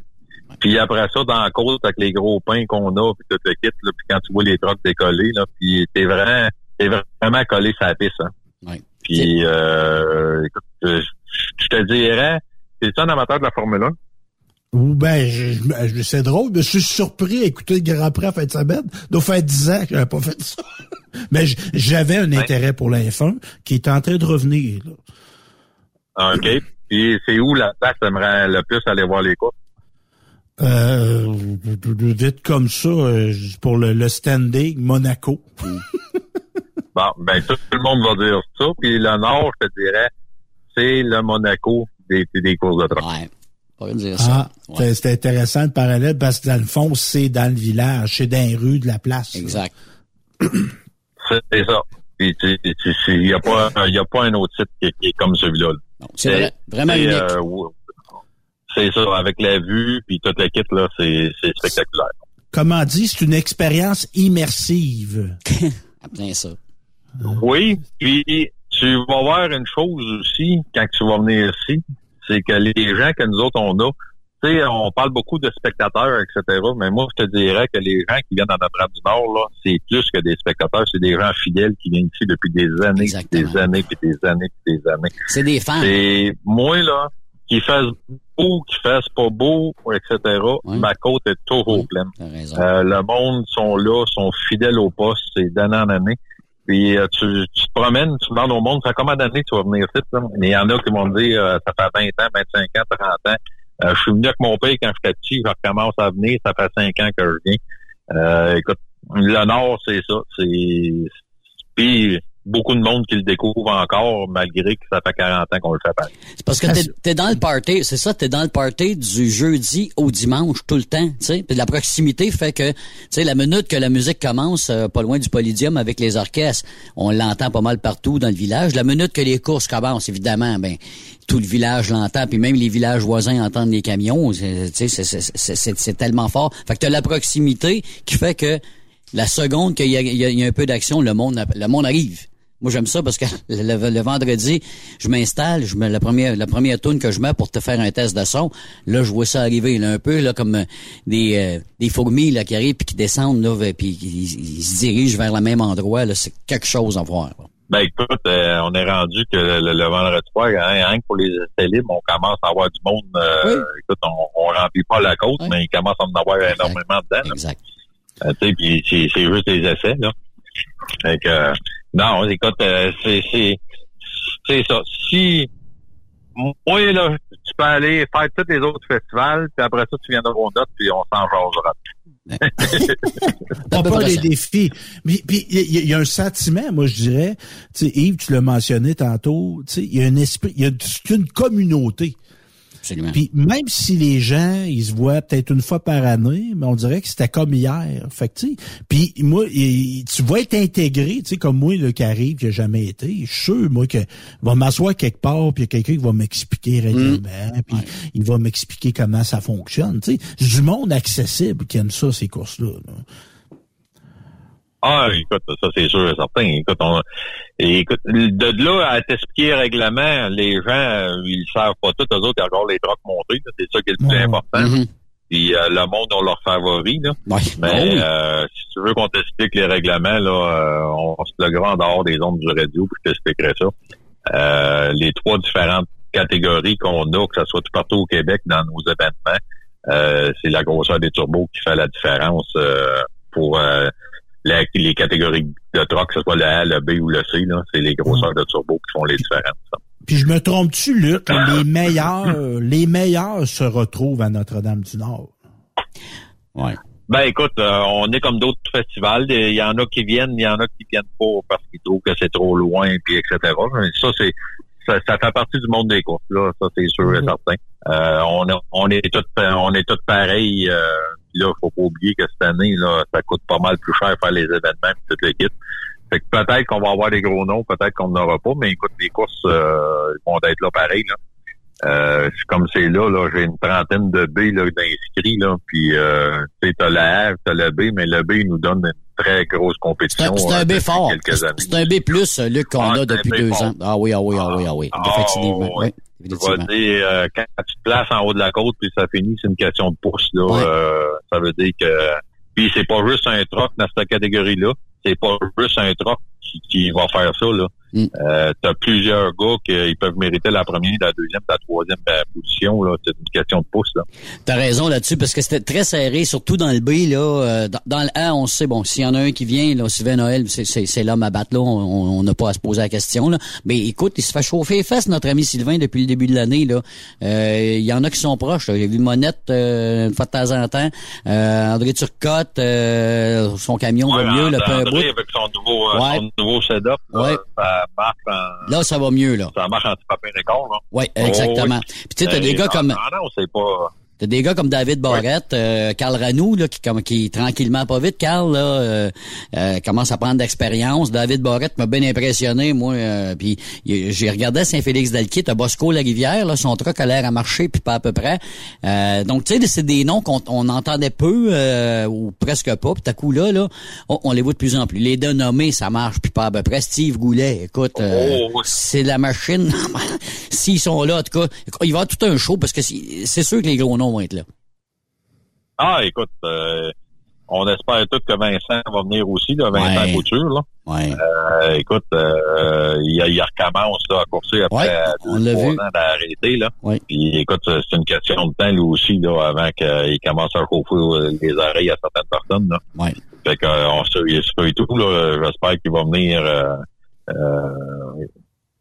Puis après ça, dans la côte, avec les gros pins qu'on a, puis tout le kit, là, puis quand tu vois les trocs décoller, là, puis t'es vraiment, t'es vraiment collé sur la piste, hein. Ouais. Puis, euh, écoute, je te dirais, t'es un amateur de la Formule 1? Ou ben, je, c'est drôle, mais je suis surpris à écouter le Grand Prix à fin de semaine. Donc, fait 10 ans que j'avais pas fait ça. [LAUGHS] mais j'avais un intérêt pour la F1 qui est en train de revenir. Là. Ah, OK. Puis c'est où la place aimerait le plus aller voir les courses? Euh, vite comme ça, euh, pour le, le standing, Monaco. [LAUGHS] bon, ben tout, le monde va dire ça. Puis le Nord, je te dirais, c'est le Monaco des, des courses de train. Ah, c'est intéressant le parallèle parce que dans le fond, c'est dans le village, c'est dans les rues de la place. Exact. C'est ça. Il n'y a, pas, y a pas un autre site qui, est comme celui-là. C'est vraiment unique. Euh, c'est ça, avec la vue, puis toute la kit, là, c'est spectaculaire. Comment dit, c'est une expérience immersive. [LAUGHS] Bien ça. Oui, puis tu vas voir une chose aussi quand tu vas venir ici, c'est que les gens que nous autres on a, tu sais, on parle beaucoup de spectateurs, etc. Mais moi, je te dirais que les gens qui viennent dans notre du Nord, là, c'est plus que des spectateurs, c'est des gens fidèles qui viennent ici depuis des années, des années, puis des années, puis des années. C'est des fans. Et moi, là, qui fasse beau, qui fasse pas beau, etc., ma côte est toujours pleine. Euh, le monde sont là, sont fidèles au poste, c'est d'année en année. Puis euh, tu, tu, te promènes, tu demandes au monde, ça combien d'années tu vas venir ici? Mais il y en a qui vont me dire, euh, ça fait 20 ans, 25 ans, 30 ans. Euh, je suis venu avec mon père quand j'étais petit, je recommence à venir, ça fait 5 ans que je viens. écoute, le Nord, c'est ça. C'est Puis beaucoup de monde qui le découvre encore, malgré que ça fait 40 ans qu'on le fait pas. C'est parce que t'es es dans le party, c'est ça, t'es dans le party du jeudi au dimanche tout le temps, tu sais. Puis la proximité fait que, tu sais, la minute que la musique commence, euh, pas loin du Polydium avec les orchestres, on l'entend pas mal partout dans le village. La minute que les courses commencent, évidemment, ben tout le village l'entend, puis même les villages voisins entendent les camions. Tu sais, c'est tellement fort. Fait que t'as la proximité qui fait que la seconde qu'il y, y, a un peu d'action, le monde, le monde arrive. Moi, j'aime ça parce que [LAUGHS] le, vendredi, je m'installe, je mets la première, la première tune que je mets pour te faire un test de son. Là, je vois ça arriver, là, un peu, là, comme euh, des, euh, des fourmis, là, qui arrivent puis qui descendent, là, puis ils, se dirigent vers le même endroit, là. C'est quelque chose à voir, Ben écoute, euh, on est rendu que le, vendredi soir, hein, que pour les essais libres, on commence à avoir du monde. Écoute, on, on remplit pas la côte, mais il commence à en avoir énormément dedans. Exact. puis c'est juste des essais, là. Fait que, non, écoute, euh, c'est, c'est, ça. Si, moi, là, tu peux aller faire tous les autres festivals, puis après ça, tu viens de Rondotte, puis on s'en jasera. [LAUGHS] pas pas les défis. Puis il y, a un sentiment, moi je dirais. Tu Yves, tu l'as mentionné tantôt. Tu il y a un esprit, il y a une communauté. Puis même si les gens, ils se voient peut-être une fois par année, mais on dirait que c'était comme hier. Fait que, tu sais, puis moi, tu vas être intégré, tu sais, comme moi, le qui arrive, qui a jamais été. Je suis sûr, moi, que va m'asseoir quelque part, puis il y a quelqu'un qui va m'expliquer régulièrement, mm. puis il va m'expliquer comment ça fonctionne. Tu sais, du monde accessible qui aime ça, ces courses-là. là ah, écoute, ça c'est sûr et certain. Écoute, on, écoute, de là à t'expliquer le règlement, les gens, euh, ils savent pas tout, eux autres, il y a encore les trocs montés, c'est ça qui est le plus important. Mm-hmm. Puis euh, le monde ont leur favori, là. Mais ben euh, si tu veux qu'on t'explique les règlements, là, on, se le grand dehors des ondes du radio, puis je t'expliquerai ça. les trois différentes catégories qu'on a, que ce soit tout partout au Québec dans nos événements, c'est la grosseur des turbos qui fait la différence pour les catégories de truck, que ce soit le A, le B ou le C, c'est les grosseurs de turbo qui font les différences. Puis je me trompe-tu, Luc, [LAUGHS] les meilleurs, les meilleurs se retrouvent à Notre-Dame-du-Nord. Ouais. Ben écoute, euh, on est comme d'autres festivals. Il y en a qui viennent, il y en a qui viennent pas parce qu'ils trouvent que c'est trop loin, puis etc. Ça, c'est ça, fait partie du monde des courses, là, ça c'est sûr et mhm. certain. Euh, on, on est tous on est tous pareils. Euh, là, faut pas oublier que cette année, là, ça coûte pas mal plus cher faire les événements et toute l'équipe. Fait que peut-être qu'on va avoir des gros noms, peut-être qu'on n'en aura pas, mais écoute, les courses euh, vont être là pareil. Là. Euh, comme c'est là, là, j'ai une trentaine de B là, d'inscrits, là, puis euh, tu as la R, t'as le B, mais le B nous donne une très grosse compétition. C'est un, B fort. C'est un B plus, Luc, qu'on ah, a depuis deux ans. Ah oui, ah oui, ah oui, ah oui. Ah, effectivement. Oui. Je vais dire, euh, quand tu te places en haut de la côte puis ça finit, c'est une question de pouce. Là, euh, ça veut dire que. Puis c'est pas juste un troc dans cette catégorie-là. C'est pas juste un troc qui, va faire ça. Là. Mm. Euh, tu as plusieurs gars qui peuvent mériter la première, la deuxième, la troisième ben, position. Là. C'est une question de pouce. Là. T'as raison là-dessus, parce que c'était très serré, surtout dans le B. Là, euh, dans, le A, on sait, bon, s'il y en a un qui vient, là, Sylvain Noël, c'est l'homme à battre là, on n'a pas à se poser la question. Là. Mais écoute, il se fait chauffer les fesses, notre ami Sylvain, depuis le début de l'année. là. Euh, il y en a qui sont proches. J'ai vu Monette une fois de temps en temps. André Turcotte, son camion va mieux, le peu André avec son nouveau, son nouveau setup. Ouais. Là, ça va mieux, là. Ça marche en petit papier d'école, là. Oui, exactement. Puis tu sais, t'as des gars comme... Non, non, c'est pas... T'as des gars comme David Barrette, euh, Carl Ranou, là, qui, comme, qui tranquillement, pas vite, Carl, là, euh, euh, commence à prendre d'expérience. David Barrette m'a bien impressionné, moi. puis j'ai regardé Saint-Félix d'Alquier, t'as Bosco la rivière, là, son truck a l'air à marcher, puis pas à peu près. donc, tu sais, c'est des noms qu'on on entendait peu ou presque pas. Puis à coup là, là, on, les voit de plus en plus. Les deux nommés, ça marche, puis pas à peu près. Steve Goulet, écoute, oh, c'est la machine. [LAUGHS] S'ils sont là, en tout cas, il va y avoir tout un show parce que c'est sûr que les gros noms être là. Ah, écoute, euh, on espère tout que Vincent va venir aussi, là, Vincent ouais. Couture. Là. Ouais. Euh, écoute, euh, il, il, recommence là, à courser après ouais, deux, trois ans d'arrêter. Là. Ouais. Puis écoute, c'est une question de temps lui aussi là, avant qu'il commence à chauffer les oreilles à certaines personnes. Là. Ouais. Fait qu'on se, se et tout. Là, j'espère qu'il va venir euh,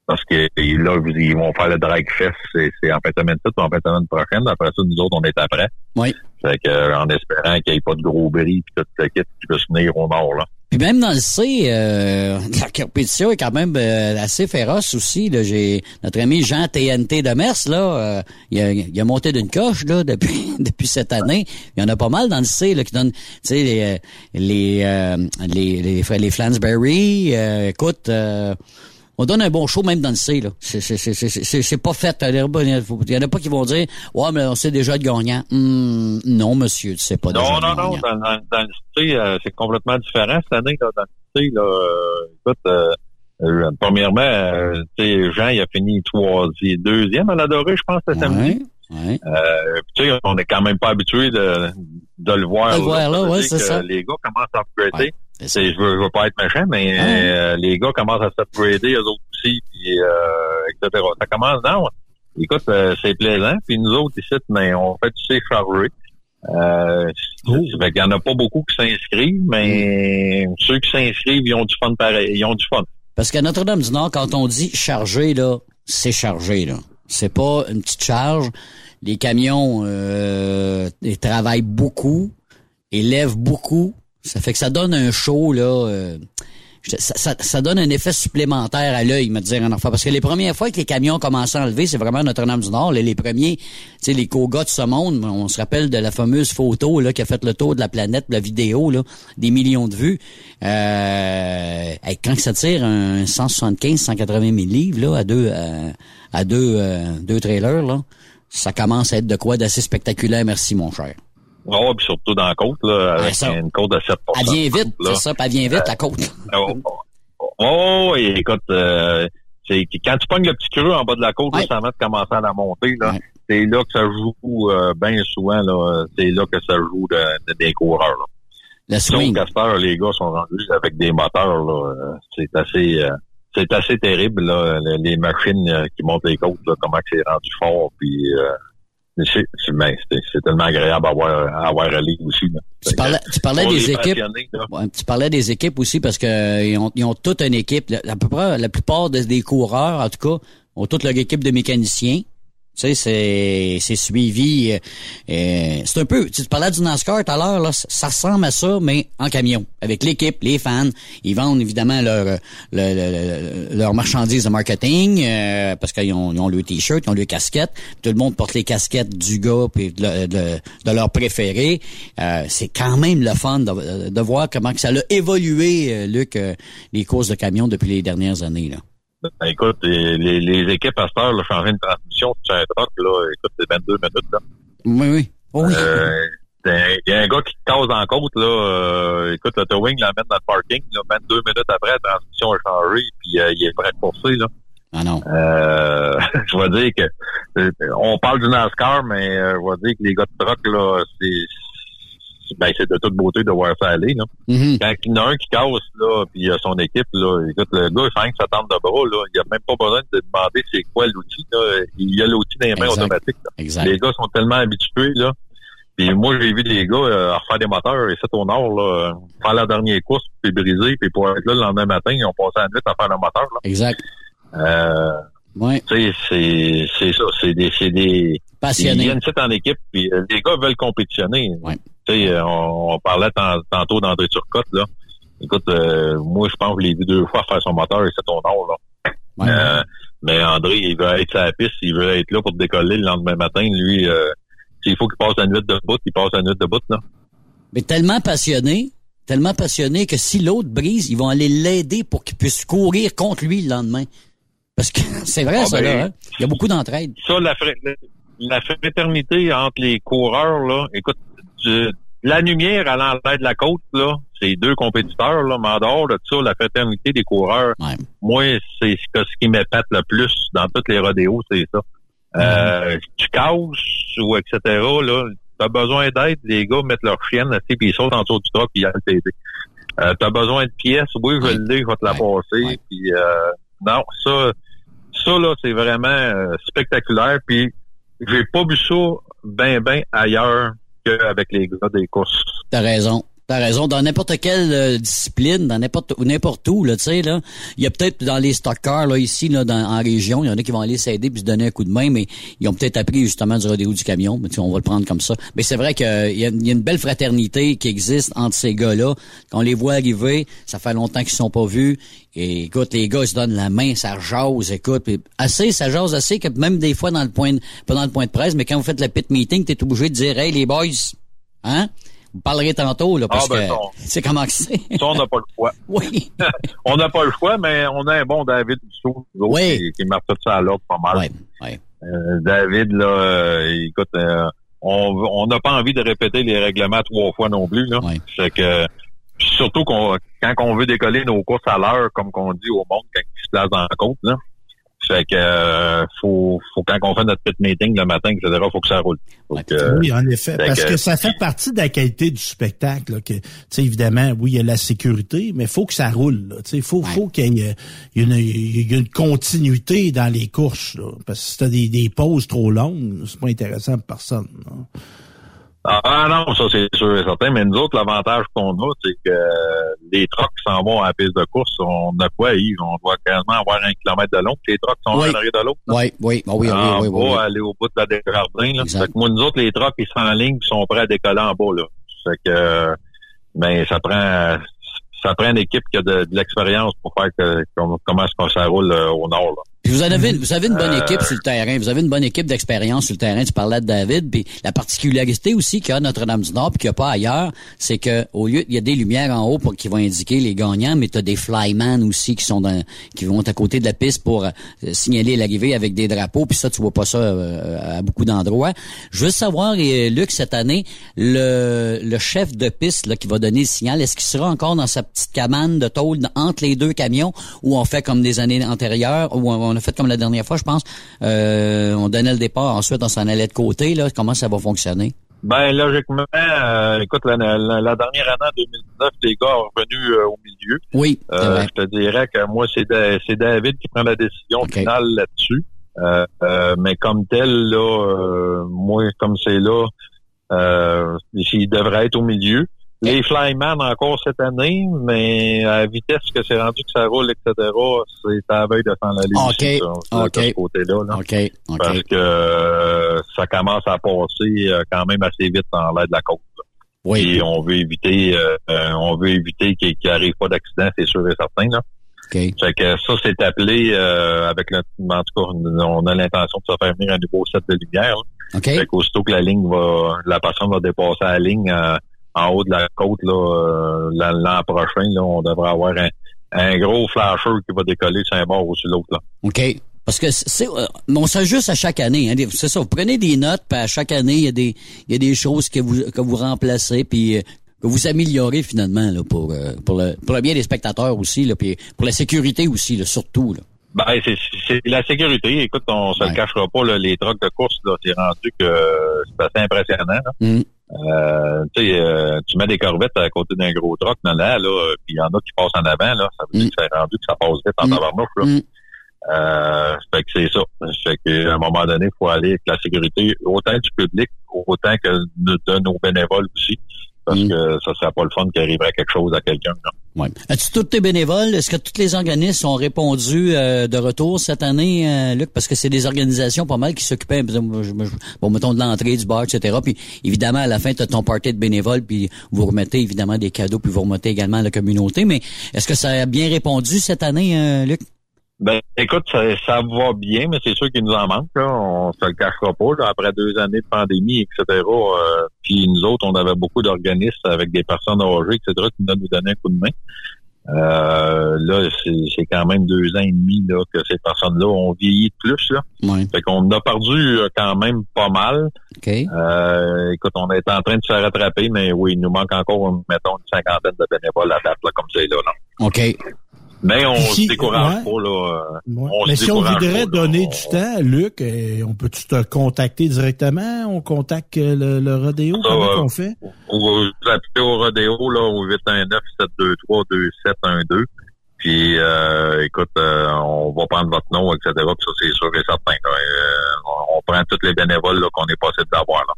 parce que là, ils vont faire le drag fest, c'est en fin de semaine en fin de semaine prochaine. Après ça, nous autres, on est après. Oui. Fait que, euh, en espérant qu'il n'y ait pas de gros bris puis toute la kit qui peut se venir au nord, là. Puis même dans le C, euh, [LAUGHS] la compétition est quand même euh, assez féroce aussi. Là. J'ai notre ami Jean TNT de Mers, là, euh, il, a, il, a, monté d'une coche là depuis [LAUGHS] depuis cette année. Il y en a pas mal dans le C là, qui donnent, tu sais, les les, les les les Flansberry. écoute on donne un bon show même dans le C. Là. C'est, pas fait. Il y en a pas qui vont dire Ouais, mais on sait déjà être gagnant. Hum, non, monsieur, tu sais pas non, déjà Non, non, non. Dans, dans, le C, euh, c'est complètement différent cette année. Là, dans le C, là, euh, écoute, euh, euh premièrement, euh, Jean, il a fini troisième, deuxième à l'adoré, je pense, cette samedi. Ouais. Euh, tu sais, on est quand même pas habitué de, de le voir. De le voir là, ouais, c'est ça. Les gars commencent à upgrader. C'est, je veux, veux pas être méchant, mais euh, les gars commencent à s'upgrader, eux autres aussi, puis euh, etc. Ça commence, non. Écoute, euh, c'est plaisant. Puis nous autres ici, mais on fait du C chargé. Euh, oh. Il y en a pas beaucoup qui s'inscrivent, mais ceux qui s'inscrivent, ils ont du fun pareil. Ils ont du fun. Parce qu'à Notre-Dame-du-Nord, quand on dit chargé, là, c'est chargé, là. C'est pas une petite charge. Les camions euh, ils travaillent beaucoup, élèvent beaucoup. Ça fait que ça donne un show, là. Euh, ça, ça, donne un effet supplémentaire à l'œil, me dire en enfant. Parce que les premières fois que les camions commencé à enlever, c'est vraiment Notre-Dame-du-Nord. Les, premiers, tu sais, les cogas de ce monde, on se rappelle de la fameuse photo là qui a fait le tour de la planète, la vidéo, là, des millions de vues. Euh, quand ça tire un 175, 180 000 livres là, à deux, à, deux, euh, deux trailers, là, ça commence à être de quoi d'assez spectaculaire, merci mon cher. Oh, puis surtout dans la côte, là, avec une côte de 7 Elle vient vite, c'est ça, elle vient vite, la côte. oh, oh, oh, écoute, euh, c'est quand tu pognes le petit creux en bas de la côte, ça va commencer à la monter, là. C'est là que ça joue euh, bien souvent, là. C'est là que ça joue de, des coureurs, là. Le swing. Casper, les gars sont rendus avec des moteurs, là. C'est assez, euh, c'est assez terrible, là, les machines euh, qui montent les côtes, là, comment c'est rendu fort, puis ben, c'est tellement agréable à avoir, à avoir aussi. Tu parlais, tu parlais des équipes. tu parlais des équipes aussi parce que ils ont, ils ont toute une équipe. À peu près la plupart des coureurs, en tout cas, ont toute leur équipe de mécaniciens. Tu sais, c'est, suivi. Euh, euh, c'est un peu. Tu parlais du NASCAR tout à l'heure, là, ça ressemble à ça, mais en camion. Avec l'équipe, les fans. Ils vendent évidemment leur leur, leur marchandise de marketing euh, parce qu'ils ont, ont le t-shirt, ils ont le casquette. Tout le monde porte les casquettes du gars puis de, de, leur préféré. c'est quand même le fun de, de, voir comment que ça a évolué, Luc, les courses de camion depuis les dernières années. Là. Ben, écoute, les, les équipes à cette heure, là, changer une transmission sur un truck, là, écoute, c'est 22 minutes, là. Oui, oui. Oh, oui. Euh, il y a un gars qui cause en côte, là, euh, écoute, le towing l'amène dans le parking, là, 22 minutes après, la transmission a changé, puis euh, il est prêt à courser, là. Ah non. Euh, [LAUGHS] je vais dire que on parle du NASCAR, mais je vais dire que les gars de truck, là, c'est ben, c'est de toute beauté de voir ça aller. Là. Mm-hmm. Quand il y en a un qui casse, là, puis il a son équipe, là, écoute, le gars, il fait que ça tente de bras, là. Il a même pas besoin de demander c'est quoi l'outil. Là. Il y a l'outil dans les mains automatiques. Les gars sont tellement habitués, là. Puis moi, j'ai vu des gars euh, refaire des moteurs et c'est au nord, là, faire la dernière course, puis briser, puis pour être là le lendemain matin, ils ont passé la nuit à faire le moteur. Là. Exact. Euh, ouais. Tu sais, c'est, c'est ça, c'est des, c'est des, Passionnés. Ils viennent en équipe, puis euh, les gars veulent compétitionner. Ouais. Tu sais, euh, on, parlait tantôt d'André Turcotte, là. Écoute, euh, moi, je pense que je l'ai vu deux fois faire son moteur et c'est ton nom, là. Euh, mais André, il veut être sur la piste, il veut être là pour décoller le lendemain matin. Lui, s'il faut qu'il passe la nuit de bout, il passe la nuit de bout, là. Mais tellement passionné, tellement passionné que si l'autre brise, ils vont aller l'aider pour qu'il puisse courir contre lui le lendemain. Parce que [LAUGHS] c'est vrai, ah, ça, là. Ben, hein? Il y a beaucoup d'entraide. Ça, la, la fraternité entre les coureurs, là, écoute, la lumière à l'envers de la côte, là, c'est deux compétiteurs, là, mais en dehors de ça, la fraternité des coureurs, moi, c'est ce qui m'épate le plus dans toutes les rodéos, c'est ça. Euh, tu casses ou etc., là, t'as besoin d'aide, les gars mettent leur chienne, puis ils sautent en dessous du truck, puis ils viennent t'aider. Euh, t'as besoin de pièces, oui, je l'ai, je vais te la passer, puis euh, non, ça, ça, là, c'est vraiment euh, spectaculaire, puis j'ai pas vu ça ben, ben ailleurs qu'avec les gars des courses. T'as raison. T'as raison. Dans n'importe quelle euh, discipline, dans n'importe n'importe où, là, tu sais, là, il y a peut-être dans les stockers, là, ici, là, dans, en région, il y en a qui vont aller s'aider puis se donner un coup de main, mais ils ont peut-être appris justement du rodéo du camion. Mais on va le prendre comme ça. Mais c'est vrai qu'il y, a une belle fraternité qui existe entre ces gars-là. Quand on les voit arriver, ça fait longtemps qu'ils sont pas vus. Et écoute, les gars ils se donnent la main, ça jase, écoute, assez, ça jase assez que même des fois dans le point, pas dans le point de presse, mais quand vous faites le pit meeting, t'es obligé de dire, hey les boys, hein? Vous parlerez tantôt, là, parce ah, ben, que [LAUGHS] c'est comment que c'est. Ça, on n'a pas le choix. [LAUGHS] oui. [LAUGHS] on n'a pas le choix, mais on a un bon David Dussault, qui, qui marque tout ça à l'ordre pas mal. Oui, euh, David, là, euh, écoute, euh, on n'a pas envie de répéter les règlements trois fois non plus, là. C'est que surtout qu'on quand on veut décoller nos courses à l'heure, comme qu'on dit au monde quand ils se placent dans la côte, là. Fait que euh, faut, faut quand on fait notre pit meeting le matin, etc., faut que ça roule. Euh, oui, en effet. Parce que, ça fait partie de la qualité du spectacle. Là, que, évidemment, oui, il y a la sécurité, mais faut que ça roule. Il faut, faut qu'il y, ait une, une continuité dans les courses. Là, parce que si t'as des, des pauses trop longues, c'est pas intéressant pour personne. Ah non, ça c'est sûr et certain, mais nous autres, l'avantage qu'on a, c'est que les trucks qui s'en vont à la piste de course, on a quoi, Yves? On doit quasiment avoir un kilomètre de long, les trucks sont oui. de l'autre. Oui, oui, oui, oui, ah, oui, On va aller au bout de la Desjardins. Là. Fait que moi, nous autres, les trucks, ils sont en ligne, ils sont prêts à décoller en bas. Là. Fait que, ben, ça prend ça prend une équipe qui a de, de l'expérience pour faire que, comment est-ce qu'on ça roule euh, au nord. Là. Puis vous avez, Mhm. vous avez une bonne Euh, équipe sur le terrain. Vous avez une bonne équipe d'expérience sur le terrain. Tu parlais de David. Puis la particularité aussi qu'il y a à Notre-Dame-du-Nord puis qu'il n'y a pas ailleurs, c'est que au lieu, il y a des lumières en haut pour qui vont indiquer les gagnants, mais tu as des flyman aussi qui sont dans, qui vont à côté de la piste pour euh, signaler l'arrivée avec des drapeaux. Puis ça, tu vois pas ça euh, à beaucoup d'endroits. Je veux savoir, euh, Luc, cette année, le, le chef de piste là, qui va donner le signal, est-ce qu'il sera encore dans sa petite cabane de tôle entre les deux camions ou on fait comme des années antérieures on on a fait comme la dernière fois, je pense. Euh, on donnait le départ, ensuite on s'en allait de côté. Là, comment ça va fonctionner? Ben logiquement, euh, écoute, la, la- la dernière année en 2019, les gars sont revenus euh, au milieu. Oui, Euh, je te dirais que moi, c'est Da- c'est David qui prend la décision finale là-dessus. Euh, euh, mais comme tel, là, euh, moi, comme c'est là, euh, il devrait être au milieu. Les Flyman encore cette année, mais à la vitesse que c'est rendu que ça roule, etc., c'est à la veille de s'en aller OK. aussi, ça, de OK. ce côté-là. là. OK. OK. Parce que euh, ça commence à passer euh, quand même assez vite dans l'air de la côte. là. Oui. Et on veut éviter euh, euh, on veut éviter qu'il qu'il arrive pas d'accident, c'est sûr et certain. Là. OK. Fait que ça, c'est appelé euh, avec le en tout cas, on a l'intention de se faire venir un nouveau set de lumière. là. OK. Fait qu'aussitôt que la ligne va la personne va dépasser la ligne euh, en haut de la côte là, euh, l'an prochain, là, on devrait avoir un, un gros flasher qui va décoller sur un bord ou sur l'autre. là. OK. Parce que c'est, euh, on s'ajuste à chaque année. Hein, c'est ça. Vous prenez des notes, puis à chaque année, il y a des, il y a des choses que vous, que vous remplacez, puis euh, que vous améliorez finalement là, pour, euh, pour, le, pour le bien des spectateurs aussi, là, puis pour la sécurité aussi, là, surtout. Là. Ben, c'est, c'est la sécurité. Écoute, on se le cachera pas, là, les trucks de course, là, c'est rendu que c'est assez impressionnant. là. Mm. Euh, euh, tu mets des corvettes à côté d'un gros truck, là, là, là puis il y en a qui passent en avant, là. Ça veut dire que c'est rendu que ça passe vite en tabarnouche, là. Mm. Euh, fait que c'est ça. Fait qu'à un moment donné, il faut aller avec la sécurité, autant du public, autant que de, de nos bénévoles aussi. Parce que ça serait pas le fun qu'il arriverait quelque chose à quelqu'un. Ouais. As-tu tous tes bénévoles? Est-ce que tous les organismes ont répondu euh, de retour cette année, euh, Luc? Parce que c'est des organisations pas mal qui s'occupaient, bon, mettons, de l'entrée, du bar, etc. Puis, évidemment, à la fin, tu as ton party de bénévoles, puis vous remettez, évidemment, des cadeaux, puis vous remettez également à la communauté. Mais est-ce que ça a bien répondu cette année, euh, Luc? Ben, écoute, ça, ça va bien, mais c'est sûr qu'il nous en manque. Là. On se le cachera pas. là. Après deux années de pandémie, etc. euh, puis nous autres, on avait beaucoup d'organismes avec des personnes âgées, etc. qui nous donnaient un coup de main. Euh, là, c'est quand même deux ans et demi là, que ces personnes-là ont vieilli de plus. Là. Ouais. Fait qu'on a perdu euh, quand même pas mal. OK. Euh, écoute, on est en train de se rattraper, mais oui, il nous manque encore, mettons, une cinquantaine de bénévoles à date, là, comme c'est là, là. OK. Mais on se décourage ouais. pas, là. euh, Ouais. On Mais si on voudrait pas, là. donner du temps, Luc, euh, on peut-tu te contacter directement? On contacte euh, le, le rodéo? Ça, Comment euh, on fait? Ou vous appelez au rodéo là, au 819-723-2712. Puis euh, écoute, euh, on va prendre votre nom, etc. Puis ça, c'est sûr et certain. Euh, on, prend tous les bénévoles qu'on est passé d'avoir là.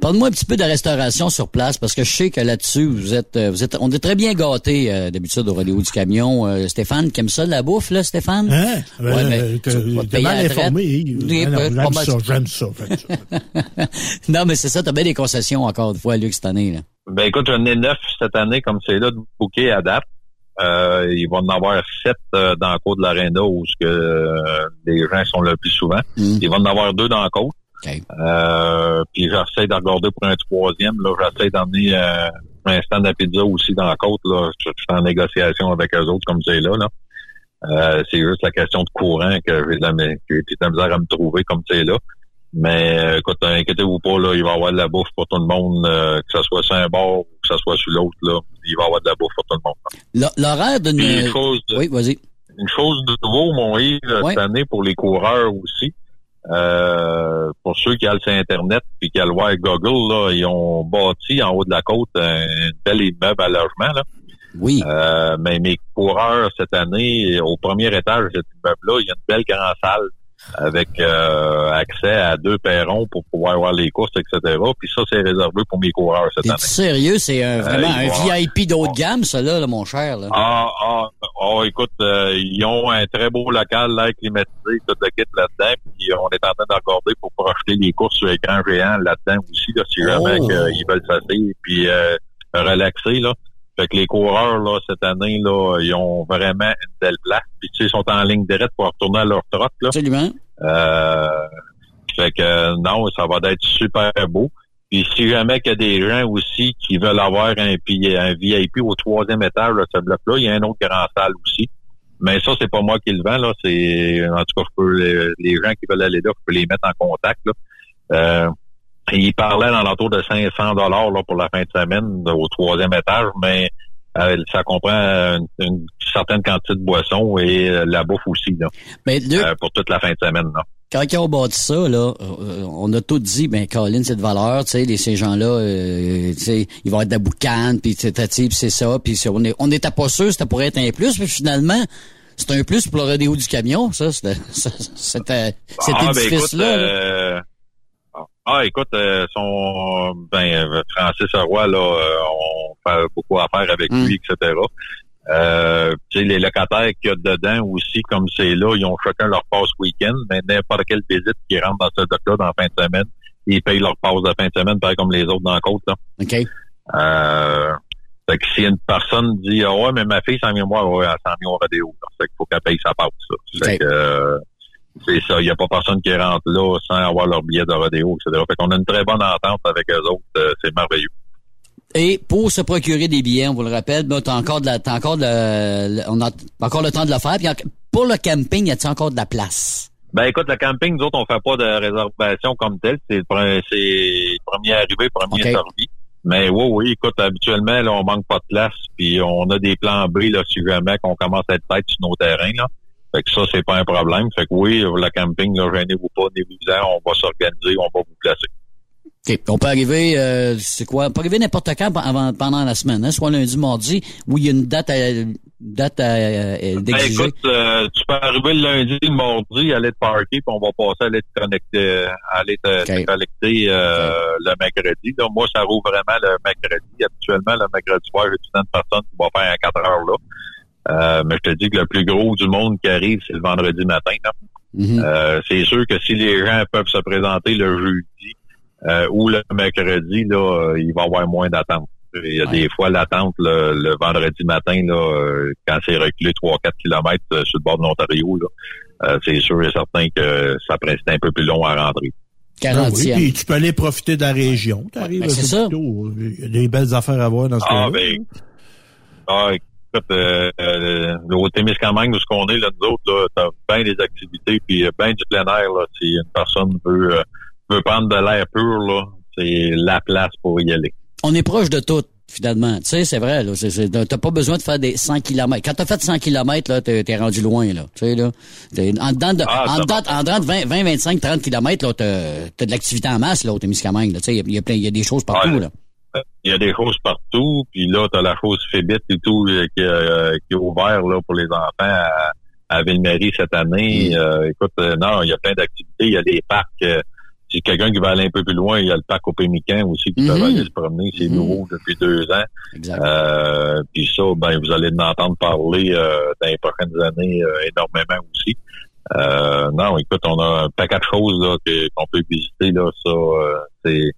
Parle-moi un petit peu de restauration sur place, parce que je sais que là-dessus, vous êtes, euh, vous êtes, on est très bien gâtés euh, d'habitude au rodéo du camion. Euh, Stéphane, qui aime ça la bouffe, là, Stéphane? Hein? Ouais, Euh, ben, t'es- tu mal la informé. Oui, Ah non, J'aime ça, j'aime ça. fait ça. [LAUGHS] non, mais c'est ça, t'as bien des concessions encore une fois, Luc, cette année. Là. Ben écoute, j'en ai neuf cette année comme c'est là de bouquet à date. Euh, il va en avoir sept euh, dans le cours de l'aréna où ce que euh, les gens sont le plus souvent. Il va en avoir deux dans le cours. Euh, puis j'essaie de regarder pour un troisième. Là, j'essaie d'emmener euh, un stand à pizza aussi dans la côte. Là. Je, suis en négociation avec eux autres comme c'est là. là. Euh, c'est juste la question de courant que j'ai de la, que j'ai de la misère à me trouver comme c'est là. Mais euh, écoute, inquiétez-vous pas, là, il va y avoir de la bouffe pour tout le monde, que ce soit sur un bord ou que ce soit sur l'autre, là, il va y avoir de la bouffe pour tout le monde. L'horaire d'une... Une chose de- Oui, vas-y. une chose de nouveau, mon Yves, Ouais. cette année pour les coureurs aussi. Euh, pour ceux qui ont le site Internet puis qui ont le voir Google, là, ils ont bâti en haut de la côte un bel immeuble à logement. Là. Oui. Euh, mais mes coureurs cette année, au premier étage de cet immeuble-là, il y a une belle grande salle avec euh, accès à deux perrons pour pouvoir voir les courses, etc. Puis ça, c'est réservé pour mes coureurs cette année. sérieux? C'est un- vraiment Euh, va- un VIP d'haut de gamme, ça, là, là, mon cher. Là. Ah, ah, ah, écoute, euh, ils ont un très beau local, l'air climatisé, tout le kit là-dedans, puis on est en train de regarder pour projeter les courses sur écran géant là-dedans aussi, là, si jamais Oh. que ils veulent s'asseoir puis euh, relaxer, là. Fait que les coureurs, là, cette année, là, ils ont vraiment une belle place. Puis, tu sais, ils sont en ligne directe pour retourner à leur trotte, là. Absolument. Euh, fait que, non, ça va être super beau. Puis, si jamais qu'il y a des gens aussi qui veulent avoir un, un VIP au troisième étage de ce bloc-là, il y a un autre grand salle aussi. Mais ça, c'est pas moi qui le vends, là. C'est, en tout cas, je peux, les, gens qui veulent aller là, je peux les mettre en contact, là. Euh, il parlait dans l'entour de 500 dollars là pour la fin de semaine au troisième étage, mais euh, ça comprend une, certaine quantité de boissons et euh, la bouffe aussi là, mais euh, pour toute la fin de semaine. Là. Quand ils ont bâti ça, là, on a tout dit, ben Colin, c'est de valeur, tu sais, ces gens-là, tu sais, ils vont être de boucan, puis c'est c'est ça, puis on est, on n'était pas sûr, ça pourrait être un plus, mais finalement, c'est un plus pour le rodéo du camion, ça, c'était, c'était, cet ah, ben, édifice-là. Ah, écoute, euh, son ben euh, Francis Roy, là, euh, on fait beaucoup affaire avec Mm. lui, etc. Euh, tu sais, les locataires qu'il y a dedans aussi, comme c'est là, ils ont chacun leur passe week-end, mais n'importe quelle visite qui rentre dans ce doc-là dans la fin de semaine, ils payent leur passe de fin de semaine, pareil comme les autres dans la côte. Là. OK. Euh, fait que si une personne dit Ah ouais, mais ma fille s'en vient voir, ouais, elle s'en vient au rodéo. Fait qu'il faut qu'elle paye sa passe. Ça. Fait que euh, c'est ça, il n'y a pas personne qui rentre là sans avoir leur billet de rodéo, etc. Fait qu'on a une très bonne entente avec eux autres, euh, c'est merveilleux. Et pour se procurer des billets, on vous le rappelle, ben, t'as encore de la, t'as encore de, le- on a encore le temps de le faire. Puis pour le camping, y a-t-il encore de la place? Ben écoute, le camping, nous autres, on fait pas de réservation comme tel. C'est premier arrivé, premier servi. Mais oui, oui, écoute, habituellement, là, on manque pas de place, puis on a des plans B là, si jamais qu'on commence à être tête sur nos terrains. Là. Fait que ça, c'est pas un problème. Fait que oui, le camping, là, gênez-vous pas, venez-vous-en, on va s'organiser, on va vous placer. OK. On peut arriver, euh, c'est quoi? On peut arriver n'importe quand avant, pendant la semaine, hein, soit lundi, mardi, où il y a une date à, une date à, euh, Ben, écoute, euh, tu peux arriver le lundi, le mardi, aller te parker, puis on va passer à aller te connecter, à aller te, te collecter euh, le mercredi. Là, moi, ça roule vraiment le mercredi. Habituellement, le mercredi soir, j'ai de personnes qui vont faire un 4 heures là. Euh, mais je te dis que le plus gros du monde qui arrive, c'est le vendredi matin. là. Mm-hmm. Euh, c'est sûr que si les gens peuvent se présenter le jeudi euh, ou le mercredi, là, euh, il va y avoir moins d'attente. Il y a des fois l'attente le, le vendredi matin, là, euh, quand c'est reculé 3-4 kilomètres euh, sur le bord de l'Ontario, là, euh, c'est sûr et certain que ça prend c'est un peu plus long à rentrer. Ah oui, puis tu peux aller profiter de la région. T'arrives ben, à c'est ça. Saputo, Il y a des belles affaires à voir dans ce Ah ben, ah, écoute, euh, euh, au Témiscamingue, où ce qu'on est, là, nous autres, là, t'as bien des activités, puis euh, bien du plein air, là. Si une personne veut, euh, veut prendre de l'air pur, là, c'est la place pour y aller. On est proche de tout, finalement. Tu sais, c'est vrai, là. T'as pas besoin de faire des 100 km. Quand t'as fait 100 km, là, t'es rendu loin, là. Tu sais, là. En dedans de, Ah, en ça dedans, en dedans de 20, 20, 25, 30 km, là, t'as t'as de l'activité en masse, là, au Témiscamingue, là. Tu sais, il y a- il y, a plein, il y a des choses partout, Ouais. là. Il y a des choses partout, puis là, t'as la chose Fébite et tout euh, qui, euh, qui est ouvert là, pour les enfants à, à Ville-Marie cette année. Euh, écoute, non, il y a plein d'activités. Il y a des parcs. si quelqu'un qui va aller un peu plus loin, il y a le parc au Pémican aussi qui peut Mhm. aller se promener. C'est nouveau depuis deux ans. Euh, puis ça, ben, vous allez en entendre parler dans les prochaines années énormément aussi. Euh, non, écoute, on a un paquet de choses qu'on peut visiter. Là, ça, c'est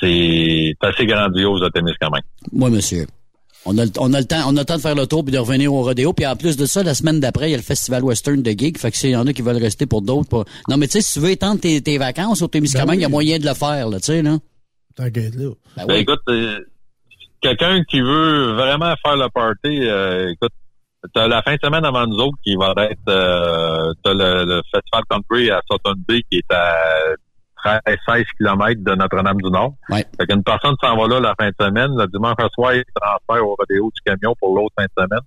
c'est assez grandiose à tennis quand même. Moi, monsieur. On a, le- on a le temps, on a le temps de faire le tour puis de revenir au rodéo. Puis en plus de ça, la semaine d'après, il y a le festival western de gig. Fait que s'il y en a qui veulent rester pour d'autres. pour- Non, mais tu sais, si tu veux étendre tes, tes vacances au Témiscamingue, il y a moyen de le faire, là, tu sais, là. T'inquiète là. Ben Ben, oui. écoute, euh, quelqu'un qui veut vraiment faire le party, euh, écoute, t'as la fin de semaine avant nous autres qui va être euh, t'as le, le Festival Country à Sutton Bay qui est à 13, 16 km de Notre-Dame-du-Nord. Ouais. Fait qu'une personne s'en va là la fin de semaine, le dimanche soir, il transfère au rodéo du camion pour l'autre fin de semaine.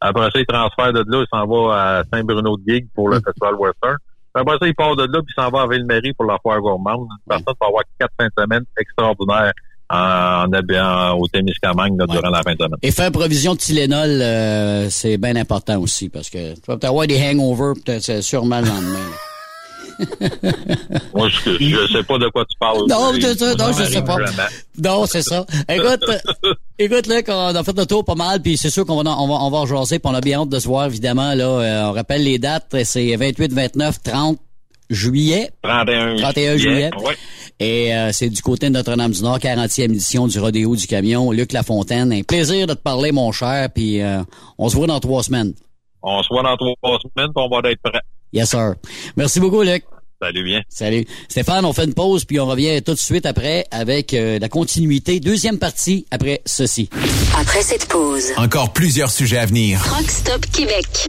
Après ça, il transfère de là, il s'en va à Saint-Bruno-de-Guigue pour le Festival Western. Après ça, il part de là, puis il s'en va à Ville-Marie pour la foire gourmande. Une personne va avoir quatre fins de semaine extraordinaires en, en, au Témiscamingue là, durant la fin de semaine. Et faire provision de Tylenol, euh, c'est bien important aussi parce que tu vas peut-être avoir des hangovers, peut-être c'est sûrement le lendemain. [LAUGHS] Moi, je, je sais pas de quoi tu parles. Non, je, je- non, je ça sais pas. Non, c'est ça. Écoute, euh, écoute, là, qu'on a fait le tour pas mal, puis c'est sûr qu'on va, on va, on va rejaser, puis on a bien hâte de se voir, évidemment, là. Euh, on rappelle les dates, c'est 28, 29, 30 juillet. 31, 31 juillet. Ouais. Et euh, c'est du côté de Notre-Dame-du-Nord, 40e édition du Rodéo du Camion. Luc Lafontaine, un plaisir de te parler, mon cher, puis euh, on se voit dans trois semaines. On se voit dans trois semaines, puis on va être prêt. Yes, sir. Merci beaucoup, Luc. Salut bien. Salut. Stéphane, on fait une pause, puis on revient tout de suite après avec euh, la continuité. Deuxième partie après ceci. Après cette pause. Encore plusieurs sujets à venir. Rockstop Québec.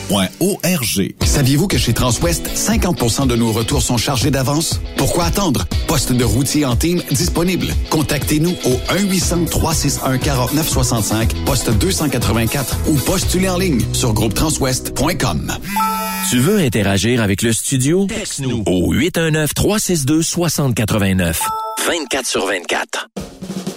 Saviez-vous que chez Transwest, 50% de nos retours sont chargés d'avance? Pourquoi attendre? Poste de routier en team disponible. Contactez-nous au 1-800-361-4965, poste 284 ou postulez en ligne sur groupetranswest.com. Tu veux interagir avec le studio? Texte-nous au 819-362-6089. 24 sur 24.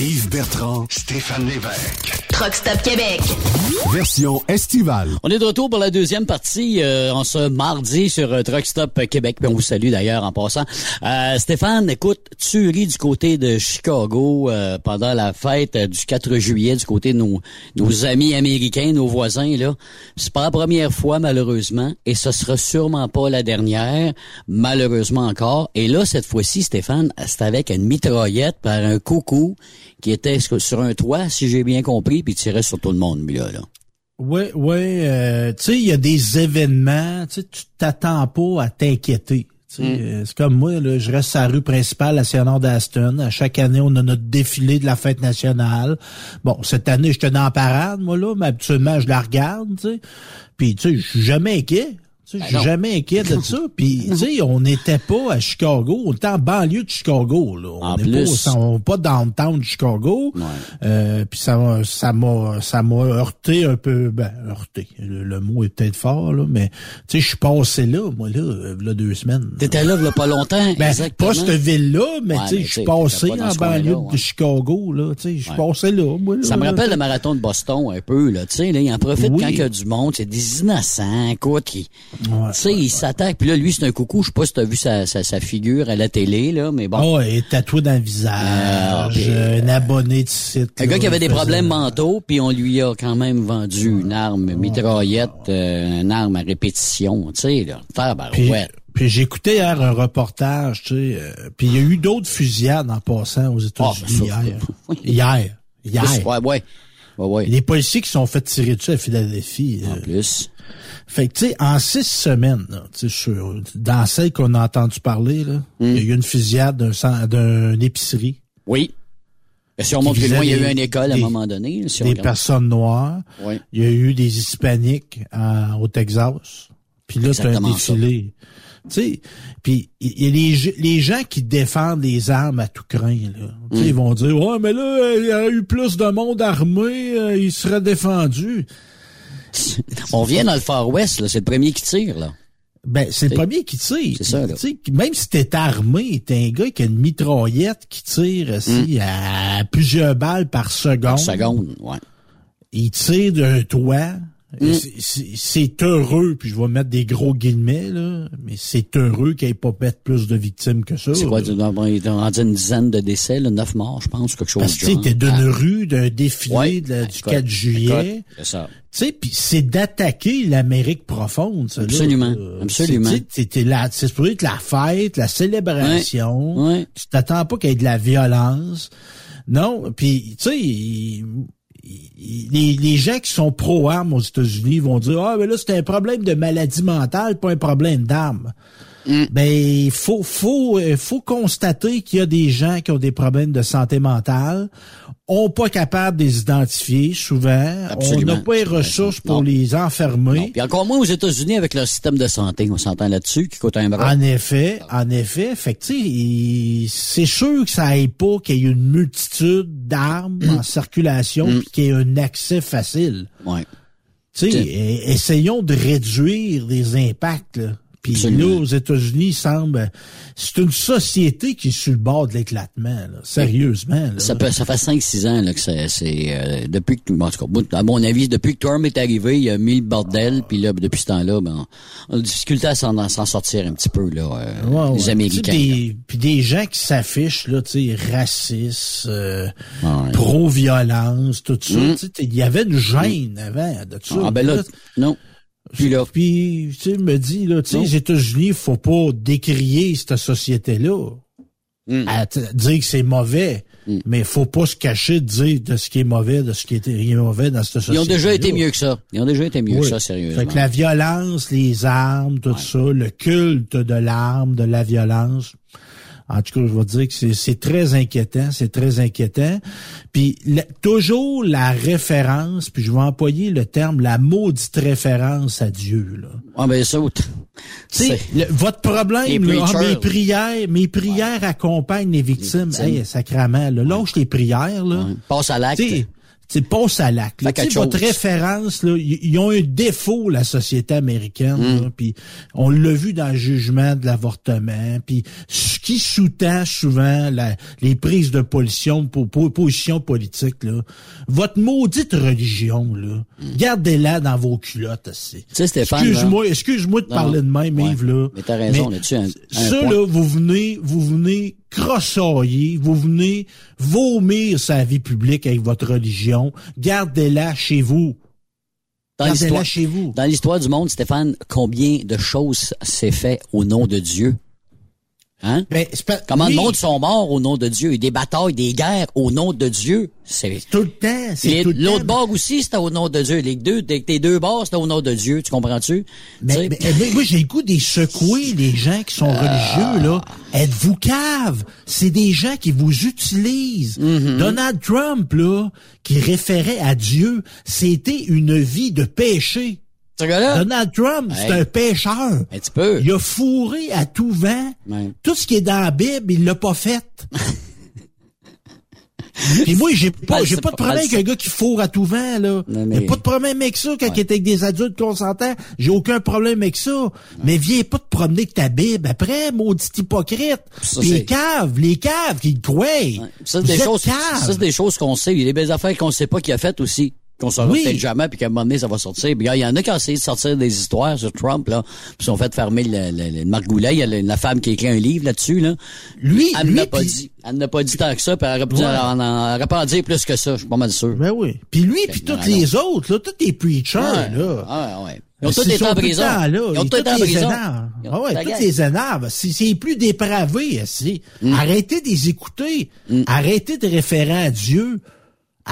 Yves Bertrand, Stéphane Lévesque. Truck Stop Québec. Version estivale. On est de retour pour la deuxième partie euh, en ce mardi sur euh, Truck Stop Québec. Puis on vous salue d'ailleurs en passant. Euh, Stéphane, écoute, tuerie du côté de Chicago euh, pendant la fête euh, du 4 juillet du côté de nos, nos amis américains, nos voisins là. C'est pas la première fois malheureusement et ce sera sûrement pas la dernière, malheureusement encore. Et là cette fois-ci, Stéphane, c'est avec une mitraillette par un coucou qui était sur un toit, si j'ai bien compris, puis tirait sur tout le monde, lui, là. là. Oui, oui. Euh, tu sais, il y a des événements, tu sais, tu t'attends pas à t'inquiéter. Sais, euh, C'est comme moi, là, je reste à la rue principale à Saint-Honor d'Aston. À chaque année, on a notre défilé de la fête nationale. Bon, cette année, j'étais dans la parade, moi, là, mais habituellement, je la regarde, tu sais. Puis, tu sais, je suis jamais inquiet. Tu sais, Je suis jamais inquiet de ça. Puis, [LAUGHS] tu sais, on n'était pas à Chicago. On était en banlieue de Chicago. Là. On En n'est plus. pas, on pas downtown de Chicago. Euh, puis ça m'a ça m'a ça m'a heurté un peu. Ben, heurté. Le, le mot est peut-être fort, là, mais tu sais, je suis passé là, moi, là, euh, là deux semaines. T'étais là, a pas longtemps, Ben, exactement. pas cette ville-là, mais Ouais, tu sais, je suis passé en banlieue ouais. de Chicago, là. Tu sais, je suis Ouais. passé là, moi. Là, Ça me là, rappelle le marathon de Boston un peu, là. Tu sais, là, il en profite Oui. quand il y a du monde. C'est des innocents, écoute. qui- Ouais, tu sais, il s'attaque. Puis là, lui, c'est un coucou. Je sais pas si t'as vu sa, sa, sa figure à la télé, là, mais bon. Ah ouais, et tatoué dans le visage. Ah, un abonné de site. Un gars qui avait des il problèmes mentaux, puis on lui a quand même vendu une arme mitraillette, euh, une arme à répétition, tu sais, là. Puis, Tabarouette. puis j'écoutais hier un reportage, tu sais, euh, puis il y a eu d'autres fusillades en passant aux États-Unis Ah, ben ça, hier. [LAUGHS] oui. Hier. Hier. Ouais, ouais. Ouais, ouais. Les policiers qui sont fait tirer dessus à Philadelphie. En euh, plus. Fait que, tu sais, en six semaines, là, sur- dans celle qu'on a entendu parler, Hmm. il y a eu une fusillade d'un d'une épicerie. Oui. Et si on monte plus loin, il y a eu une des- école à un moment donné. si des personnes noires. Oui. Il y a eu des hispaniques en- au Texas. Puis là, c'est un défilé. Tu sais, puis il y a les, les gens qui défendent les armes à tout craint, là. Tu sais, Mm. Ils vont dire, ouais, mais là, euh, il y aurait eu plus de monde armé, euh, il serait défendu. [LAUGHS] On vient dans le Far West, là. C'est le premier qui tire, là. Ben, c'est le premier qui tire. c'est ça, là. Tu sais, Même si t'es armé, t'es un gars qui a une mitraillette qui tire aussi à plusieurs balles par seconde. Mm. Par seconde, ouais. Il tire d'un toit. Mm. C'est heureux, puis je vais mettre des gros guillemets, là, mais c'est heureux qu'il n'y ait pas plus de victimes que ça. C'est quoi, il est rendu une dizaine de décès, là, neuf morts, je pense, quelque chose Parce que t'es d'une ah. rue, d'un défilé de, du 4 juillet. C'est ça. Tu sais, puis c'est d'attaquer l'Amérique profonde, ça. Absolument, là. absolument. C'est là, c'est supposé être la fête, la célébration. Ouais. Tu t'attends pas qu'il y ait de la violence. Non, puis tu sais, les, les, gens qui sont pro-armes aux États-Unis vont dire ah mais là c'est un problème de maladie mentale, pas un problème d'armes. Mm. Ben il faut faut faut constater qu'il y a des gens qui ont des problèmes de santé mentale, ont pas capable de les identifier souvent, Absolument. on n'a pas les ressources pour non. les enfermer. Non. Puis encore moins aux États-Unis avec leur système de santé, on s'entend là-dessus qui coûte un bras. En effet, en effet, fait c'est sûr que ça aille pas qu'il y ait une multitude d'armes en [CLEARS THROAT] circulation Mm. puis qu'il y ait un accès facile. Ouais. Tu sais, e- essayons de réduire les impacts. Là. Puis là, aux États-Unis, il semble, c'est une société qui est sur le bord de l'éclatement, là. sérieusement. Là. Ça, peut, ça fait 5-6 ans là, que c'est, c'est euh, depuis que, en tout cas, à mon avis, depuis que Trump est arrivé, il a mis le bordel, puis là, depuis ce temps-là, ben, on a de difficulté à s'en, sortir un petit peu là, euh, Ouais, les ouais. Américains. Des, puis des gens qui s'affichent là, tu sais, racistes, euh, Ouais. pro-violence, tout ça. Sais, Il y avait une gêne avant de tout ça. Ah ben là, non. Puis là, puis tu sais, me dit là, tu sais, les États-Unis, faut pas décrier cette société-là, Mm. à dire que c'est mauvais, mais faut pas se cacher de dire de ce qui est mauvais, de ce qui est est mauvais dans cette société. Ils ont déjà été mieux que ça. Ils ont déjà été mieux que ça, sérieusement. Fait que la violence, les armes, tout ça, le culte de l'arme, de la violence. En tout cas, je vais dire que c'est- très inquiétant, c'est très inquiétant. Puis la- toujours la référence, puis je vais employer le terme la maudite référence à Dieu. Là. Ah ben ça, Tu sais, le- votre problème, Les là, ah, mes prières, mes prières accompagnent les victimes. victimes. Hey, sacrament, là, lâche les prières, là. Passe à l'acte. Tu passe à l'acte. Votre référence, là, ils ont un défaut, la société américaine. Mm. Puis on l'a vu dans le jugement de l'avortement. Puis ce qui sous-tend souvent la- les prises de position, pour, pour- position politique, là, votre maudite religion, là, gardez-la dans vos culottes. Mm. Excuse-moi, excuse-moi de Non, parler de même, ouais. Yves, là. Mais t'as raison là-dessus. ça, point? là, vous venez, vous venez crossailler, vous venez vomir sa vie publique avec votre religion. Gardez-la chez vous. Dans Gardez-la l'histoire, chez vous. dans l'histoire du monde, Stéphane, combien de choses s'est fait au nom de Dieu? Hein? Ben, pas- Comment oui, de monde sont morts au nom de Dieu? Et des batailles, des guerres au nom de Dieu? C'est Tout le temps, c'est Les- tout le L'autre bord aussi, c'était au nom de Dieu. Les deux, tes deux bords, c'était au nom de Dieu. Tu comprends-tu? Mais, mais- mais moi, j'ai le goût des secouer, les gens qui sont religieux, là. Êtes-vous cave? C'est des gens qui vous utilisent. Mm-hmm. Donald Trump, là, qui référait à Dieu, c'était une vie de péché. Ce gars-là? Donald Trump, c'est Hey. un pécheur. Un petit peu. Il a fourré à tout vent. Ouais. Tout ce qui est dans la Bible, il l'a pas fait. [LAUGHS] Puis moi, j'ai pas, j'ai ça, pas de problème avec ça. un gars qui fourre à tout vent, là. Non, mais- J'ai pas de problème avec ça quand il est avec des adultes consentants. J'ai aucun problème avec ça. Mais viens pas te promener avec ta Bible après, maudit hypocrite. Ça, les caves, les caves qui croient. Ça, Vous c'est des êtes choses, ça, c'est des choses qu'on sait. Il y a des belles affaires qu'on sait pas qu'il a faites aussi. Qu'on saura Oui. peut-être jamais, puis qu'à un moment donné, ça va sortir. Puis, il y en a qui ont essayé de sortir des histoires sur Trump, là, puis sont fait fermer le, le, le Margoulet. Il y a la, femme qui a écrit un livre là-dessus, là. Lui, Elle n'a pas puis- dit. Elle n'a pas dit tant que ça, puis elle aurait pu dire- Ouais. en- en- elle aurait pas en dire plus que ça, je suis pas mal sûr. Ben oui. Puis lui, puis non, tous les autres, là, tous les preachers, Ouais. là. Ah, ouais. Ils ont Ils tous été en prison. temps là. Ils ont tous été en prison. ont Ah ouais, gang. les énervent. C'est plus dépravé. Mm. Arrêtez de les écouter. Arrêtez de référer à Dieu.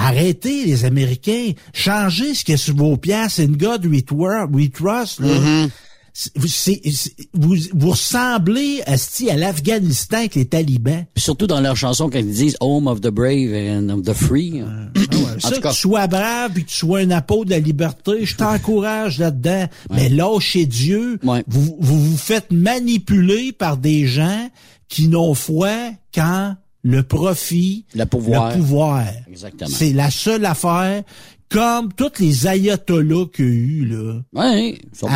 Arrêtez, les Américains. Changez ce qu'il y a sur vos pièces. In God we, twer- we trust. là. Mm-hmm. C'est- vous- vous, vous ressemblez asti, à l'Afghanistan avec les talibans. Surtout dans leur chanson, quand ils disent Home of the Brave and of the Free. en Ça, tout cas, que tu sois brave et que tu sois un apôtre de la liberté, je t'encourage là-dedans. Mais lâchez Dieu. Ouais. Vous, vous vous faites manipuler par des gens qui n'ont foi qu'en le profit, Le pouvoir. le pouvoir. Exactement. C'est la seule affaire. Comme tous les ayatollahs qu'il y a eu, là. ouais, ils sont pas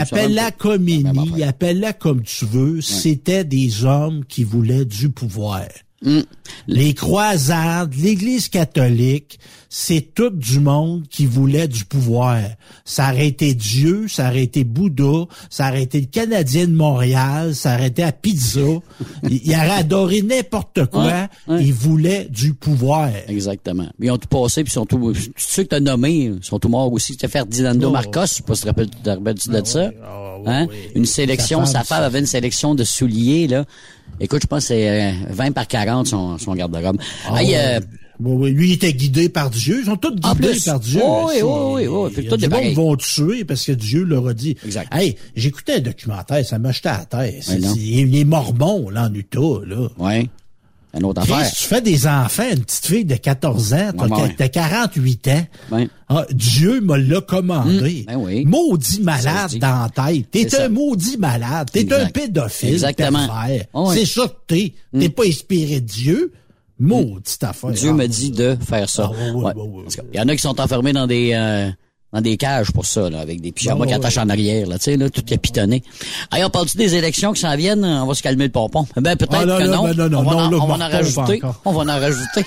Appelle-la comme affaire. appelle-la comme tu veux. C'était des hommes qui voulaient du pouvoir. Mm. Les croisades, l'Église catholique, c'est tout du monde qui voulait du pouvoir. Ça aurait été Dieu, ça aurait été Bouddha, ça aurait été le Canadien de Montréal, ça aurait été à Pizza. [LAUGHS] il, il aurait adoré n'importe quoi. Ouais, ouais. Il voulait du pouvoir. Exactement. Ils ont tout passé, puis ils sont tous, ceux que t'as nommés, ils sont tous morts aussi. C'était Ferdinando Oh. Marcos, je sais pas si tu te rappelles, tu de ça? Hein? Une sélection, Sa femme, avait une sélection de souliers, là. Écoute, je pense que c'est euh, 20 par 40 son, son garde-robe. Ah Hey, euh, Oui, oui, lui il était guidé par Dieu. Ils sont tous guidés plus. par Dieu. Oh, oui, oui, oui, oui. Tout du monde vont tuer parce que Dieu leur a dit. Exact. Hey, j'écoutais un documentaire, ça m'a jeté à la tête. C'est- les Mormons, là, en Utah, là. ouais. Une autre Chris, affaire. tu fais des enfants, une petite fille de 14 ans, t'as, Ouais, ouais. t'as 48 ans. Ouais. Ah, Dieu me l'a commandé. Mm, ben oui. Maudit malade dans la tête. T'es un ça. maudit malade. T'es un pédophile. Exactement. Oh. C'est ça que t'es. T'es pas inspiré de Dieu. Maudite affaire. Dieu Ah, me dit de faire ça. Ah, ouais, Il y en a qui sont enfermés dans des euh, dans des cages pour ça, là, avec des pyjamas Ouais, qui attachent en arrière, là, tu sais, là, tout capitonné. Allez, on parle-tu des élections qui s'en viennent? On va se calmer le pompon. Ben, peut-être Ah, que non. ben, non, non, on va, non, en, on va en rajouter. On va en rajouter.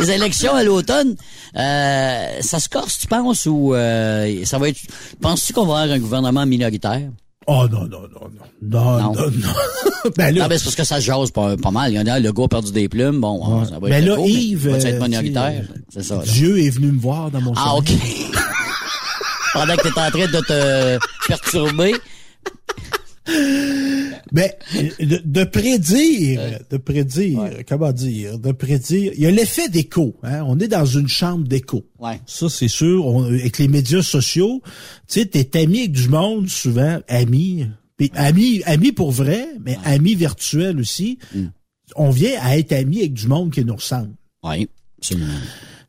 les élections à l'automne, euh, ça se corse, tu penses, ou euh, ça va être... Penses-tu qu'on va avoir un gouvernement minoritaire? Oh non, non, non, non. Non, Non. non, non. [LAUGHS] ben là, Non, ben, c'est parce que ça se jase pas, pas mal. Il y en a, le gars a perdu des plumes. Bon, ça va être Ben là, beau, mais Yves, va-tu euh, être minoritaire? C'est ça. là. Dieu est venu me voir dans mon Ah, sommeil. OK. [LAUGHS] Pendant que t'es en train de te [LAUGHS] perturber. Ben, de, de prédire, de prédire, comment dire, de prédire. Il y a l'effet d'écho. Hein? On est dans une chambre d'écho. Ouais. Ça, c'est sûr. On- avec les médias sociaux, tu sais, t'es ami avec du monde, souvent, ami. Puis ami, ami pour vrai, mais ami virtuel aussi. Mm. On vient à être ami avec du monde qui nous ressemble. Oui, absolument.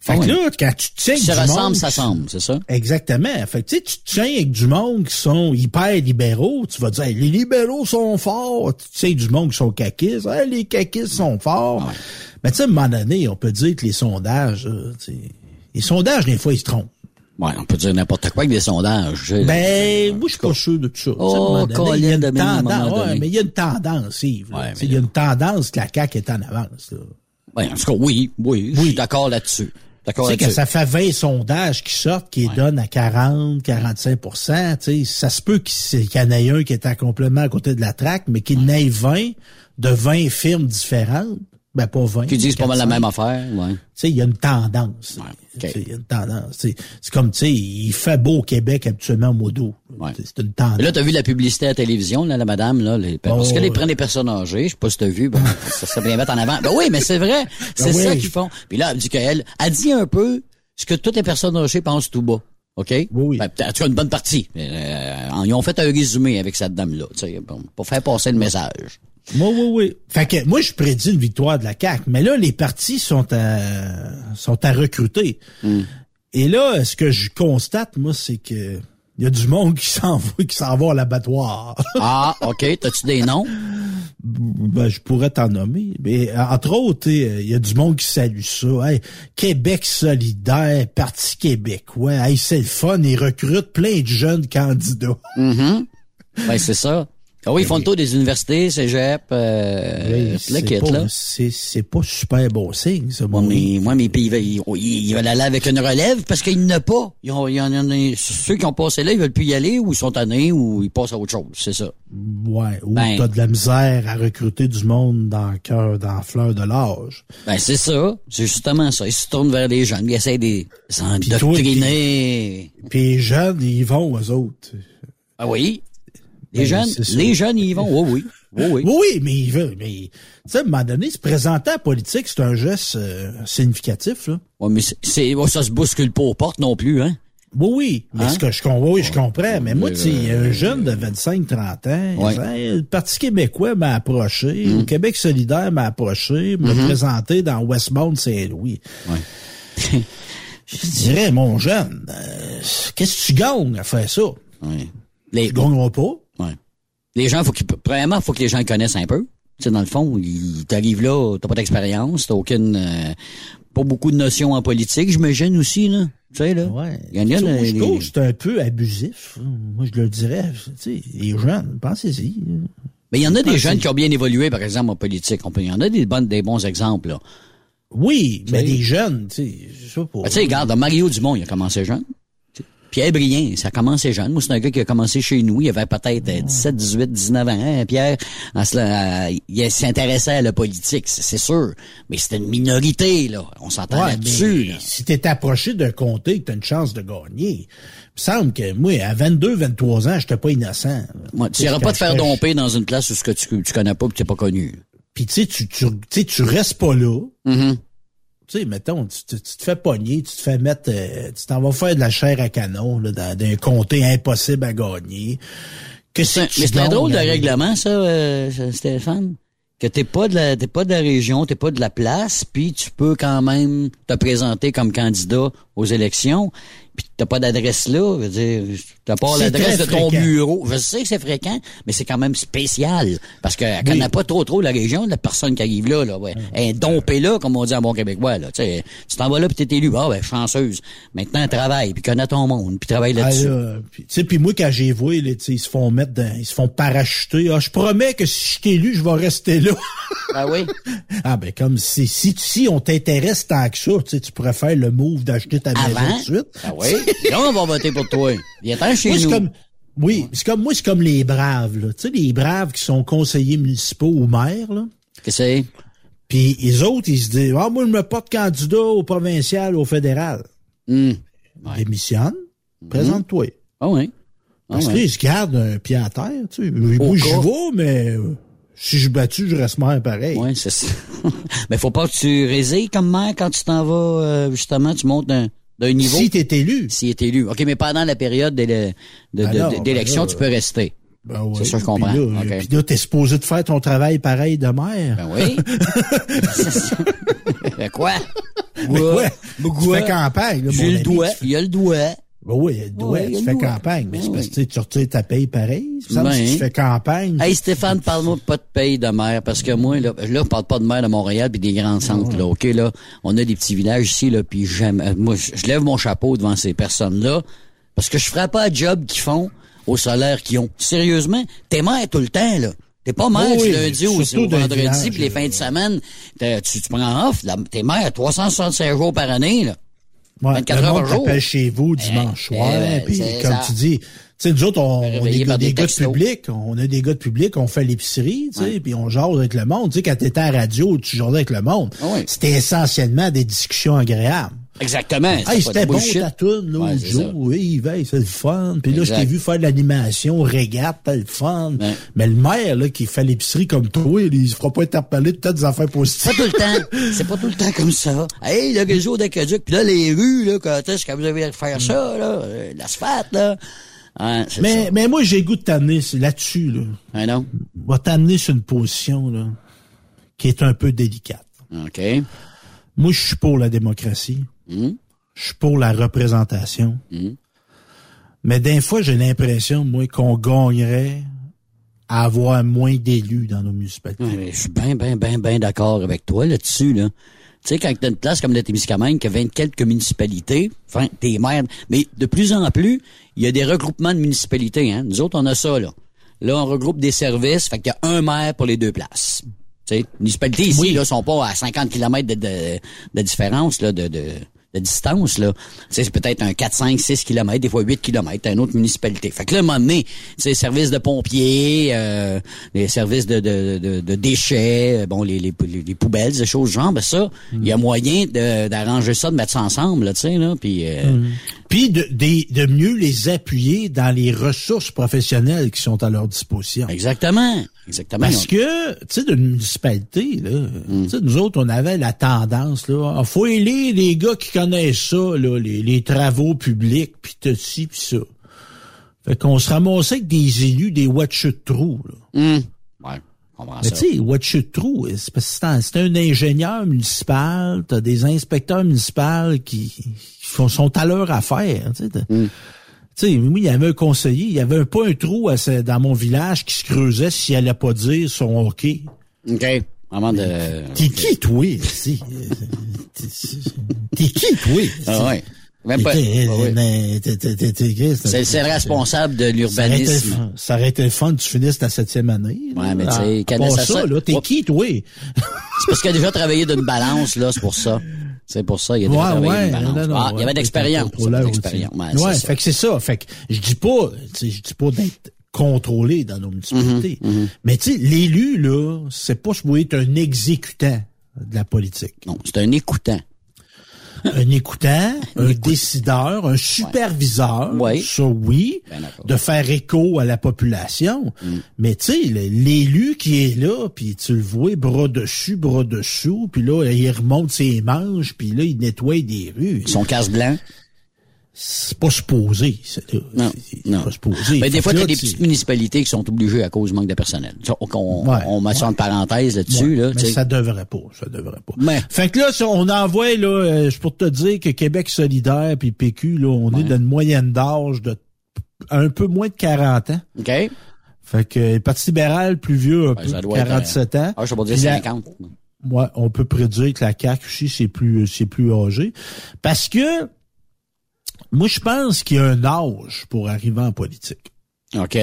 Fait Ah que ouais. là, quand tu tiens avec du ressemble, monde, ça semble, c'est ça? Exactement. Fait que tu sais, tu tiens avec du monde qui sont hyper libéraux, tu vas dire Hey, les libéraux sont forts, tu sais du monde qui sont caquistes, Hey, les caquistes sont forts. Ah Mais tu sais, à un moment donné, on peut dire que les sondages, sais, les sondages, des fois, ils se trompent. Ouais, on peut dire n'importe quoi avec des sondages. Ben, moi, je suis pas sûr de tout ça. Oh, donné, il y a une tendance, ouais, mais il y a une tendance, Yves. Ouais, Il y a une tendance que la CAQ est en avance. Là. Ouais, en tout cas, oui, oui, je suis d'accord là-dessus. Tu D'accord sais, quand là-dessus. ça fait 20 sondages qui sortent, qui les donnent à 40, 45 tu sais, ça se peut qu'il y en ait un qui est complètement à côté de la traque, mais qu'il n'ait 20 de 20 firmes différentes. Ben, pas 20. Qui disent pas mal la 400. même affaire, ouais. Tu sais, il y a une tendance. Tu Il y a une tendance. tu. C'est comme, tu sais, il fait beau au Québec habituellement au mois d'août. Ouais. C'est une tendance. Et là, t'as vu la publicité à la télévision, là, la madame, là, les, parce Oh, qu'elle ouais. prend des personnes âgées, je sais pas si t'as vu, ben, [LAUGHS] ça serait bien mettre en avant. Ben oui, mais c'est vrai, c'est Ben ça oui. qu'ils font. Puis là, elle dit qu'elle, elle dit un peu ce que toutes les personnes âgées pensent tout bas. OK? Oui. Ben, en tout cas, une bonne partie. Euh, ils ont fait un résumé avec cette dame-là, tu sais, pour faire passer le message. Oui, oui, oui. Fait que moi, je prédis une victoire de la CAQ. Mais là, les partis sont à, sont à recruter. Hmm. Et là, ce que je constate, moi, c'est que il y a du monde qui s'en va, qui s'en va à l'abattoir. Ah, OK. T'as-tu des noms? ben, je pourrais t'en nommer. Mais entre autres, il y a du monde qui salue ça. Hey, Québec solidaire, Parti québécois. Hey, c'est le fun. Ils recrutent plein de jeunes candidats. Mhm. Ben, c'est ça. Ah oui, ils font le tour des universités, cégep, euh, pas- là. C'est pas super bon signe, ça, Moi, mais, moi, mes pays, ils, ils, ils veulent aller avec une relève parce qu'ils n'ont pas. Ils ont, il y en a, ceux qui ont passé là, ils veulent plus y aller ou ils sont tannés ou ils passent à autre chose. C'est ça. Ouais, ou Ben. t'as de la misère à recruter du monde dans le cœur, dans la fleur de l'âge. Ben, c'est ça. C'est justement ça. Ils se tournent vers les jeunes. Ils essaient de les Puis. Puis les jeunes, ils vont, eux autres. Ah oui? Les Ben, jeunes, les jeunes, ils y vont. Oui, oui. Oui, oui. Oui, oui, mais ils veulent. Mais, tu sais, à un moment donné, se présenter à la politique, c'est un geste euh, significatif, là. Ouais, mais c'est, ouais, ça se bouscule pas aux portes non plus, hein? Oui, oui, mais Hein? ce que je, oui, je comprends. Mais moi, tu sais, un jeune de 25-30 ans, il Ouais. dit, Hey, le Parti québécois m'a approché, le Québec solidaire m'a approché, m'a présenté dans Westmount Saint-Louis. Ouais. [LAUGHS] Je dirais, mon jeune, euh, qu'est-ce que tu gagnes à faire ça? Ouais. Les, Tu gagneras pas. Les gens, faut qu'ils, premièrement, faut que les gens connaissent un peu. Tu sais, dans le fond, ils t'arrivent là, t'as pas d'expérience, t'as aucune, euh, pas beaucoup de notions en politique, j'imagine aussi, là. Tu sais, là. Ouais. Il y en a, Tu sais, là, moi, je les- trouve que c'est un peu abusif. Moi, je le dirais. Tu sais, les jeunes, pensez-y. Mais il y en a des jeunes qui ont bien évolué, par exemple, en politique. On peut- Il y en a des, bonnes, des bons exemples, là. Oui, mais des jeunes, tu sais, je sais pas. Tu sais, regarde, Mario Dumont, il a commencé jeune. Pierre Brien, ça a commencé jeune. Moi, c'est un gars qui a commencé chez nous. Il avait peut-être euh, 17, 18, 19 ans. hein, Pierre, en cela, il s'intéressait à la politique, c'est sûr. Mais c'était une minorité, là. On s'entend Ouais, là-dessus. si t'es approché d'un comté, que t'as une chance de gagner. Il me semble que moi, à 22, 23 ans, j'étais pas innocent. Moi, tu n'iras pas te faire domper dans une place où ce que tu, tu connais pas et tu n'es pas connu. Puis tu sais, tu, tu, tu restes pas là. Mm-hmm. Tu sais, mettons, tu, te- tu te fais pogner, tu te fais mettre, euh, tu t'en vas faire de la chair à canon, là, dans, dans un comté impossible à gagner. Que C'est mais c'est un drôle de règlement, ça, euh, Stéphane. Que t'es pas de la, t'es pas de la région, t'es pas de la place, puis tu peux quand même te présenter comme candidat aux élections, puis t'as pas d'adresse là, je veux dire, t'as pas l'adresse de ton fréquent. bureau. Je sais que c'est fréquent, mais c'est quand même spécial, parce qu'elle Oui. connaît pas trop trop la région, la personne qui arrive là, là, ouais. Elle est dompée là, comme on dit en bon québécois, là, tu t'en vas là puis t'es élu, ah ben, chanceuse. Maintenant, travaille, puis connais ton monde, puis travaille Ah, là-dessus. là, puis, tu sais, puis moi, quand j'ai vu, là, ils se font mettre dans, ils se font parachuter. Ah, je promets que si je t'ai lu, je vais rester là. Ah oui? [LAUGHS] ah, ben, comme si, si, si on t'intéresse tant que ça, tu pourrais faire le move d'acheter ta maison tout de suite. Ah oui? Là, [LAUGHS] on va voter pour toi. Viens-t'en chez Moi, nous. comme, oui, c'est comme, moi, c'est comme les braves, là. Tu sais, les braves qui sont conseillers municipaux ou maires, là. Qu'est-ce que c'est? Puis les autres, ils se disent, ah, moi, je me de candidat au provincial, au fédéral. Hmm. Démissionne, présente-toi. Ah oui. Ah Parce que ouais. là, ils se gardent un pied à terre, tu sais. Moi, je cas. vais, mais euh, si je suis battu, je reste maire pareil. Oui, c'est ça. [LAUGHS] Mais faut pas que tu résilles comme maire quand tu t'en vas, euh, justement, tu montes d'un, d'un niveau. Si t'es élu. S'il est élu. OK, mais pendant la période de- d'élection, ben tu peux rester. Ben oui. C'est ça, je comprends. Puis là, OK. puis là, t'es supposé de faire ton travail pareil de maire. Ben oui. Ça. [LAUGHS] [LAUGHS] Quoi? Quoi? Mais Tu quoi? fais campagne, là, mon Il y a le doigt. Ben il y a le doigt, Ouais, il y a tu fais campagne. Mais Ben c'est parce oui. que tu retires ta paye pareil. Que Ben. tu fais campagne. Hey Stéphane, parle-moi pas de paye de mer, parce que moi, là, là, on parle pas de mer de Montréal puis des grands centres, là, OK, là. On a des petits villages ici, là, puis j'aime, euh, moi, je je lève mon chapeau devant ces personnes-là, parce que je ferais pas le job qu'ils font au salaire qu'ils ont. Sérieusement, t'es maire tout le temps, là. T'es pas maire Oui, du lundi au, au vendredi, puis les fins de semaine, tu, tu prends off, t'es maire 365 jours par année, là. Ouais, 24 le heures monde par jour. t'appelle chez vous dimanche Eh, soir. eh ben, puis comme ça. tu dis, tu sais, nous autres, on, on est des, des gars de public, on a des gars de public, on fait l'épicerie, tu sais, puis on jase avec le monde. Tu sais, quand t'étais à la radio, tu jasais avec le monde. Ah oui. C'était essentiellement des discussions agréables. Exactement. Hey, pas c'était bon ta toune, l'autre jour. Oui, veille, c'est le fun. Puis là, je t'ai Exact. vu faire de l'animation, régate, c'était le fun. Mais le maire, là, qui fait l'épicerie comme toi, il se fera pas interpeller de peut-être des affaires Pas positives. tout le temps. C'est pas tout le temps comme ça. Hey, le réseau d'aqueduc, puis là, les rues, là, quand est-ce que vous avez faire ça, là? euh, L'asphalte, là? Mais, ça. mais moi, j'ai goût de t'amener là-dessus, là. Hein, non? va t'amener sur une position là, qui est un peu délicate. OK. Moi, je suis pour la démocratie. Hum, Je suis pour la représentation. hum. Mais d'un fois, j'ai l'impression, moi, qu'on gagnerait à avoir moins d'élus dans nos municipalités. Je suis bien, bien, bien, bien d'accord avec toi là-dessus, là. Tu sais, quand t'as une place comme la Témiscamingue, qui a 20 quelques municipalités, enfin, t'es maire, mais de plus en plus, il y a des regroupements de municipalités, hein. Nous autres, on a ça, là. Là, on regroupe des services, fait qu'il y a un maire pour les deux places. Tu sais, les municipalités ici, Oui. là, sont pas à 50 km de, de, de différence, là, de, de, de distance, là. C'est peut-être un 4, 5, 6 km, des fois 8 km, à une autre municipalité. Fait que là, à un moment donné, sais, services de pompiers, euh, les services de, de, de, de déchets, euh, bon, les, les, les, les poubelles, ces choses genre, ben ça, il y a moyen de- d'arranger ça, de mettre ça ensemble, là, tu sais, là, puis... euh, Puis de, de, de mieux les appuyer dans les ressources professionnelles qui sont à leur disposition. Exactement, exactement. Parce que, tu sais, d'une municipalité, là, tu sais, nous autres, on avait la tendance, là, à faut élire les gars qui connaissent ça, là, les, les travaux publics, puis tout ci, puis ça. Fait qu'on se ramassait avec des élus, des watch de trous, là. Hum. Ouais, Mais tu sais, watch de trous, c'est parce que c'est un- c'est un ingénieur municipal, t'as des inspecteurs municipaux qui, qui font, sont à leur affaire, tu sais. Tu sais, oui, il y avait un conseiller, il y avait un, pas un trou à dans mon village qui se creusait s'il allait pas dire son hockey. OK. Vraiment de... T'es qui, toi, ici? T'es qui, toi? Ah ouais. Même pas. T'es- oui. mais t'es- t'es- t'es- t'es- Chris, C'est le responsable de l'urbanisme. ça aurait été le fun que tu finisses ta septième année. Ouais, mais tu sais, ça- là, t'es qui, toi? C'est parce qu'il a déjà travaillé d'une balance, là, c'est pour ça. C'est pour ça, il a déjà Ouais, ouais, non, non, ah, il y ouais, avait contrôleur d'expérience. Ouais. Ouais, fait que c'est ça. Fait que je dis pas, je dis pas d'être contrôlé dans nos municipalités. Mhm, Mais tu sais, l'élu, là, c'est pas supposé être un exécutant de la politique. Non, c'est un écoutant. [LAUGHS] un écoutant, un décideur, un superviseur, Ouais. ça oui, Ben, de faire écho à la population. Mm. Mais tu sais, l'élu qui est là, puis tu le vois, bras dessus, bras dessous, puis là, il remonte ses manches, puis là, il nettoie des rues. Son casse blanc. C'est pas supposé. Non, non. pas supposé. Ben, des fois, il y a des petites municipalités qui sont obligées à cause du manque de personnel. On, on, Ouais, on met ça en parenthèse là-dessus, Ouais, là, mais ça devrait pas, ça devrait pas. Mais- Fait que là, si on envoie, là, euh, pour te dire que Québec solidaire puis PQ, là, on est dans une moyenne d'âge de un peu moins de 40 ans. OK? Fait que le Parti libéral, plus vieux, un Ben, peu, ça doit être, 47 ans. Ah, je dire Puis la- 50. Ouais, on peut prédire que la CAQ aussi, c'est plus, c'est plus âgé. Parce que, moi, je pense qu'il y a un âge pour arriver en politique. OK?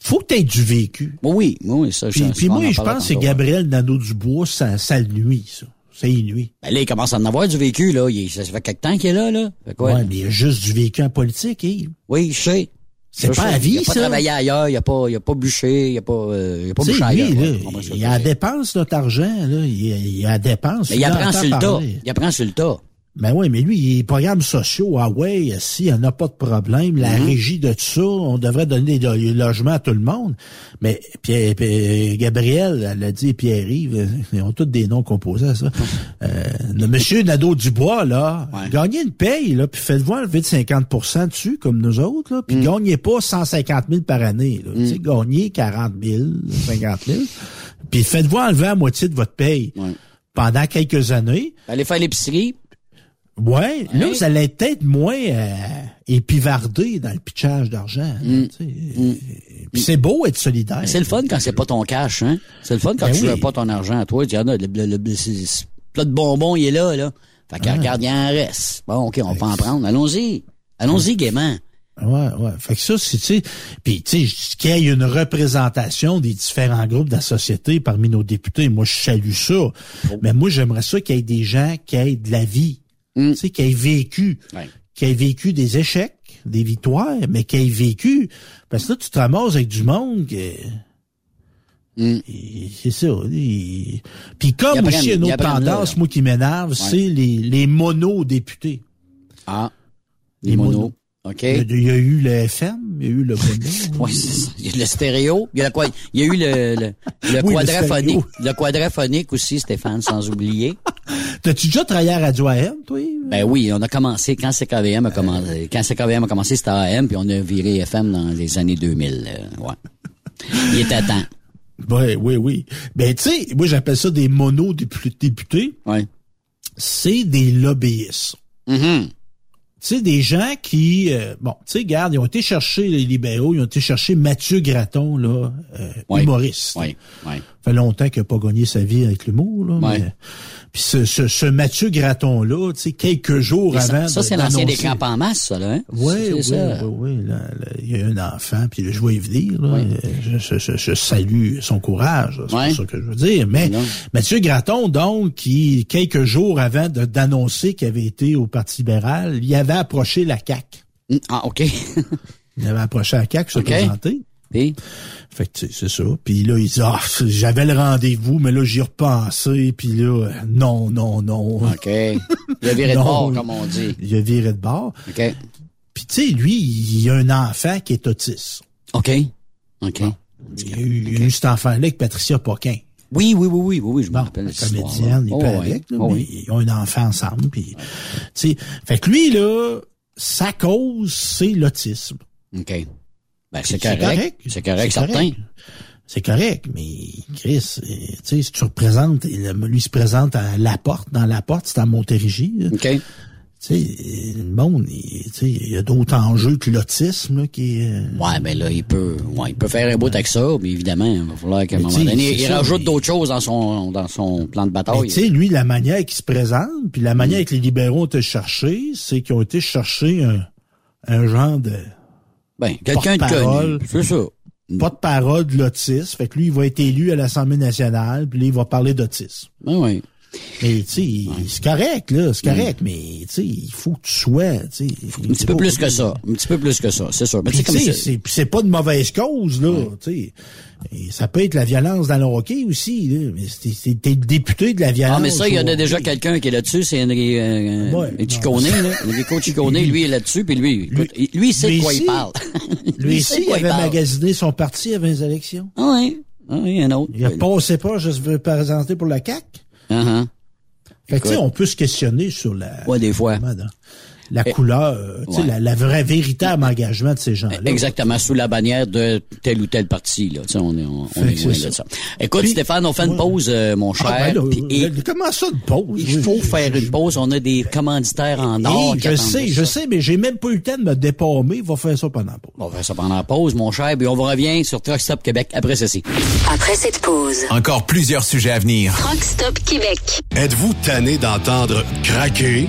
Faut que tu aies du vécu. Oui, oui, ça, Puis, je puis moi, je pense que. Gabriel Nadeau-Dubois, ça, ça le nuit, ça. Ça y nuit. Ben là, il commence à en avoir du vécu, là. Il, ça fait quelque temps qu'il est là, là. Fait quoi? Ouais, mais il y a juste du vécu en politique, Yves. Oui, je sais. C'est Ça, pas à vie, Il a pas ça. travaillé ailleurs, il a pas, il a pas bûché, il a pas, euh, il a pas bûché ailleurs. lui, là, il tu a dépense notre argent, là. Il, il a dépense. Mais il apprend sur le tas. Il apprend sur le tas. Ben oui, mais lui, il est programmes sociaux. Ah ouais, s'il n'y en a pas de problème, la Mhm. régie de tout ça, on devrait donner des lo- logements à tout le monde. Mais Pierre, Pierre- Gabriel, elle a dit Pierre-Yves, [LAUGHS] ils ont tous des noms composés à ça. [LAUGHS] Euh, le monsieur Nadeau-Dubois, là, gagnez une paye, là, puis faites-vous enlever de 50% dessus, comme nous autres, là, Mm. puis gagnez pas 150 000 par année. Là. Tu sais, gagnez 40 000, 50 000, puis faites-vous enlever la moitié de votre paye. Pendant quelques années, Allez faire l'épicerie. Ouais, là, vous allez être peut-être moins euh, épivardé dans le pitchage d'argent. sais. Puis c'est beau être solidaire. C'est le fun quand c'est pas ton cash, hein. C'est le fun quand Ben tu oui. veux pas ton argent à toi. Tu dis, ah, non, le, le, le- c'est- plat de bonbons, il est là, là. Fait que Ah. regarde, il en reste. Bon, OK, on peut en prendre. Allons-y. Allons-y gaiement. Ouais, ouais. Fait que ça, c'est, tu sais, puis tu sais, qu'il y ait une représentation des différents groupes de la société parmi nos députés, moi, je salue ça. Oh. Mais moi, j'aimerais ça qu'il y ait des gens qui aient de la vie, Mm. tu sais, qui aient vécu, Ouais. qui aient vécu des échecs, des victoires, mais qui aient vécu. Parce que là, tu te ramasses avec du monde que... Mm. C'est ça. il- Puis comme apprennent- aussi une autre tendance, là. moi, qui m'énerve, c'est les, les mono-députés. Ah. Les, Les monos. monos. OK? Il y a- eu le FM, il y a eu le. [LAUGHS] Oui, c'est ça. Il y a le stéréo. Il y a, quoi- il y a eu le, le, [LAUGHS] Oui, quadraphonique. Le, quadraphonique aussi, Stéphane, sans oublier. [LAUGHS] T'as-tu déjà travaillé à Radio AM, toi? Ben oui, on a commencé, quand CKVM a commencé, quand CKVM a commencé, c'était AM, puis on a viré FM dans les années 2000. euh, ouais. Il était temps. Oui, oui, oui. Ben, tu sais, moi, j'appelle ça des mono-députés. Ouais. C'est des lobbyistes. Tu sais, des gens qui, euh, bon, tu sais, regarde, ils ont été chercher les libéraux, ils ont été chercher Mathieu Graton, là, euh, Ouais. humoriste. Oui, oui. Ça fait longtemps qu'il n'a pas gagné sa vie avec l'humour, là. Ouais. mais- Puis ce, ce, ce Mathieu Graton-là, tu sais, quelques jours ça, avant... ça, c'est l'ancien des crampes en masse, ça, là, hein? Oui, oui, ça. oui, oui. là, là, il y a un enfant, puis je vois y venir. Là, je, je- je- salue son courage, c'est pas ça que je veux dire. Mais Non. Mathieu Graton, donc, qui, quelques jours avant d'annoncer qu'il avait été au Parti libéral, il avait approché la CAQ. Mm, Ah, OK. [LAUGHS] Il avait approché la CAQ, se OK. présenter. Puis, Fait que, c'est ça. Puis là, il dit, ah, j'avais le rendez-vous, mais là, j'y ai repensé, puis là, euh, non, non, non. OK. Il a viré de [LAUGHS] bord, comme on dit. Il a viré de bord. OK. Puis, tu sais, lui, il a un enfant qui est autiste. OK. OK. Il a eu, il a eu cet enfant-là avec Patricia Poquin. Oui, oui, oui, oui, oui, oui, je me Bon, rappelle. comédienne, il Oh, ouais. avec, là, Oh, mais oui. ils ont un enfant ensemble. Puis, tu sais, fait que lui, là, sa cause, c'est l'autisme. OK. Ben, c'est correct. C'est correct, certain. C'est correct, mais Chris, euh, tu sais, si tu représentes, lui se présente à la porte, dans la porte, c'est à Montérégie. là. OK. Tu sais, le monde, il tu sais, il y a d'autres enjeux que l'autisme, qui est... euh, Ouais, ben là, il peut, ouais, il peut faire un bout avec ça, mais évidemment, il va falloir qu'à un moment donné, il ça, rajoute mais- d'autres choses dans son, dans son plan de bataille. tu sais, lui, la manière qu'il se présente, puis la manière que les libéraux ont été cherchés, c'est qu'ils ont été chercher un, un genre de Ben, quelqu'un de connu. C'est ça. pas de parole de l'autisme. Fait que lui, il va être élu à l'Assemblée nationale, puis là, il va parler d'autisme. Ben oui. Mais tu sais, c'est correct, là, c'est correct, mais tu sais, il faut que tu sois, tu sais. Un petit peu plus que ça. Un petit peu plus que ça, c'est sûr. Puis, c'est pas de mauvaise cause, là, tu sais. Et ça peut être la violence dans le hockey aussi, là. Mais t'es le député de la violence. Ah, mais ça, il y en a déjà quelqu'un qui est là-dessus, c'est Henry, euh, Ouais, euh, Ciccone, là. [LAUGHS] Enrico Ciccone, lui, est là-dessus, puis lui, écoute, lui, il sait lui de quoi il parle. Lui de il avait parle. magasiné son parti avant les élections. Ah oui. Ah oui, un autre. Il a passé pas, je veux présenter pour la CAQ. Uh-huh. Fait que, on peut se questionner sur la, Ouais, des fois. comment, la couleur, euh, tu sais, Ouais. la, la vraie, véritable engagement de ces gens-là. Exactement, sous la bannière de tel ou tel parti, là. Tu sais, on est, on, on est loin de ça. ça. Écoute, Puis- Stéphane, on fait une Ouais. pause, euh, mon cher. Ah, ben là, puis- et euh, comment ça une pause? il faut faire une pause. On a des commanditaires en or. Je sais, ça. je sais, mais j'ai même pas eu le temps de me dépaumer. Il va faire ça pendant la pause. On va faire ça pendant la pause, mon cher, puis on vous revient sur Truck Stop Québec après ceci. Après cette pause, Encore plusieurs sujets à venir. Truck Stop Québec. Êtes-vous tanné d'entendre craquer,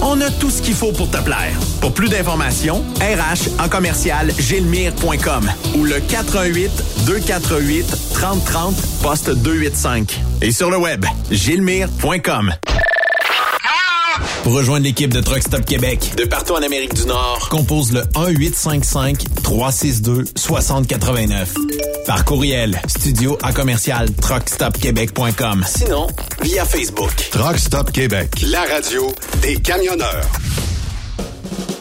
On a tout ce qu'il faut pour te plaire. Pour plus d'informations, RH en commercial gilmire.com ou le 418 248 3030 poste 285 et sur le web gilmire.com. Pour rejoindre l'équipe de Truck Stop Québec, de partout en Amérique du Nord, compose le 1-855-362-6089. Par courriel, studio à commercial truckstopquebec.com. Sinon, via Facebook. Truck Stop Québec, la radio des camionneurs.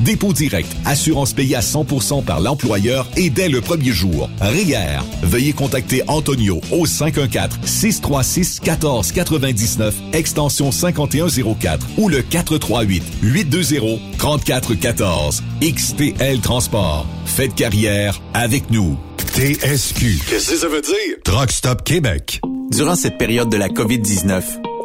dépôt direct, assurance payée à 100% par l'employeur et dès le premier jour. RIER. Veuillez contacter Antonio au 514-636-1499, extension 5104 ou le 438-820-3414. XTL Transport. Faites carrière avec nous. TSQ. Qu'est-ce que ça veut dire? Truck Stop Québec. Durant cette période de la COVID-19,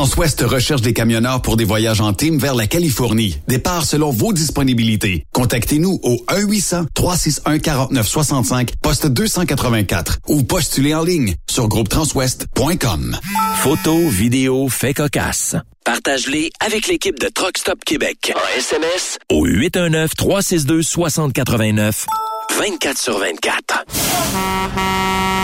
Transwest recherche des camionneurs pour des voyages en team vers la Californie. Départ selon vos disponibilités. Contactez-nous au 1-800-361-4965, poste 284 ou postulez en ligne sur groupetranswest.com. Photos, vidéos, faits cocasse. Partage-les avec l'équipe de Truck Stop Québec. En SMS au 819-362-6089. 24 sur 24.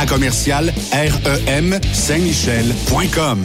à commercial REM Saint-Michel.com.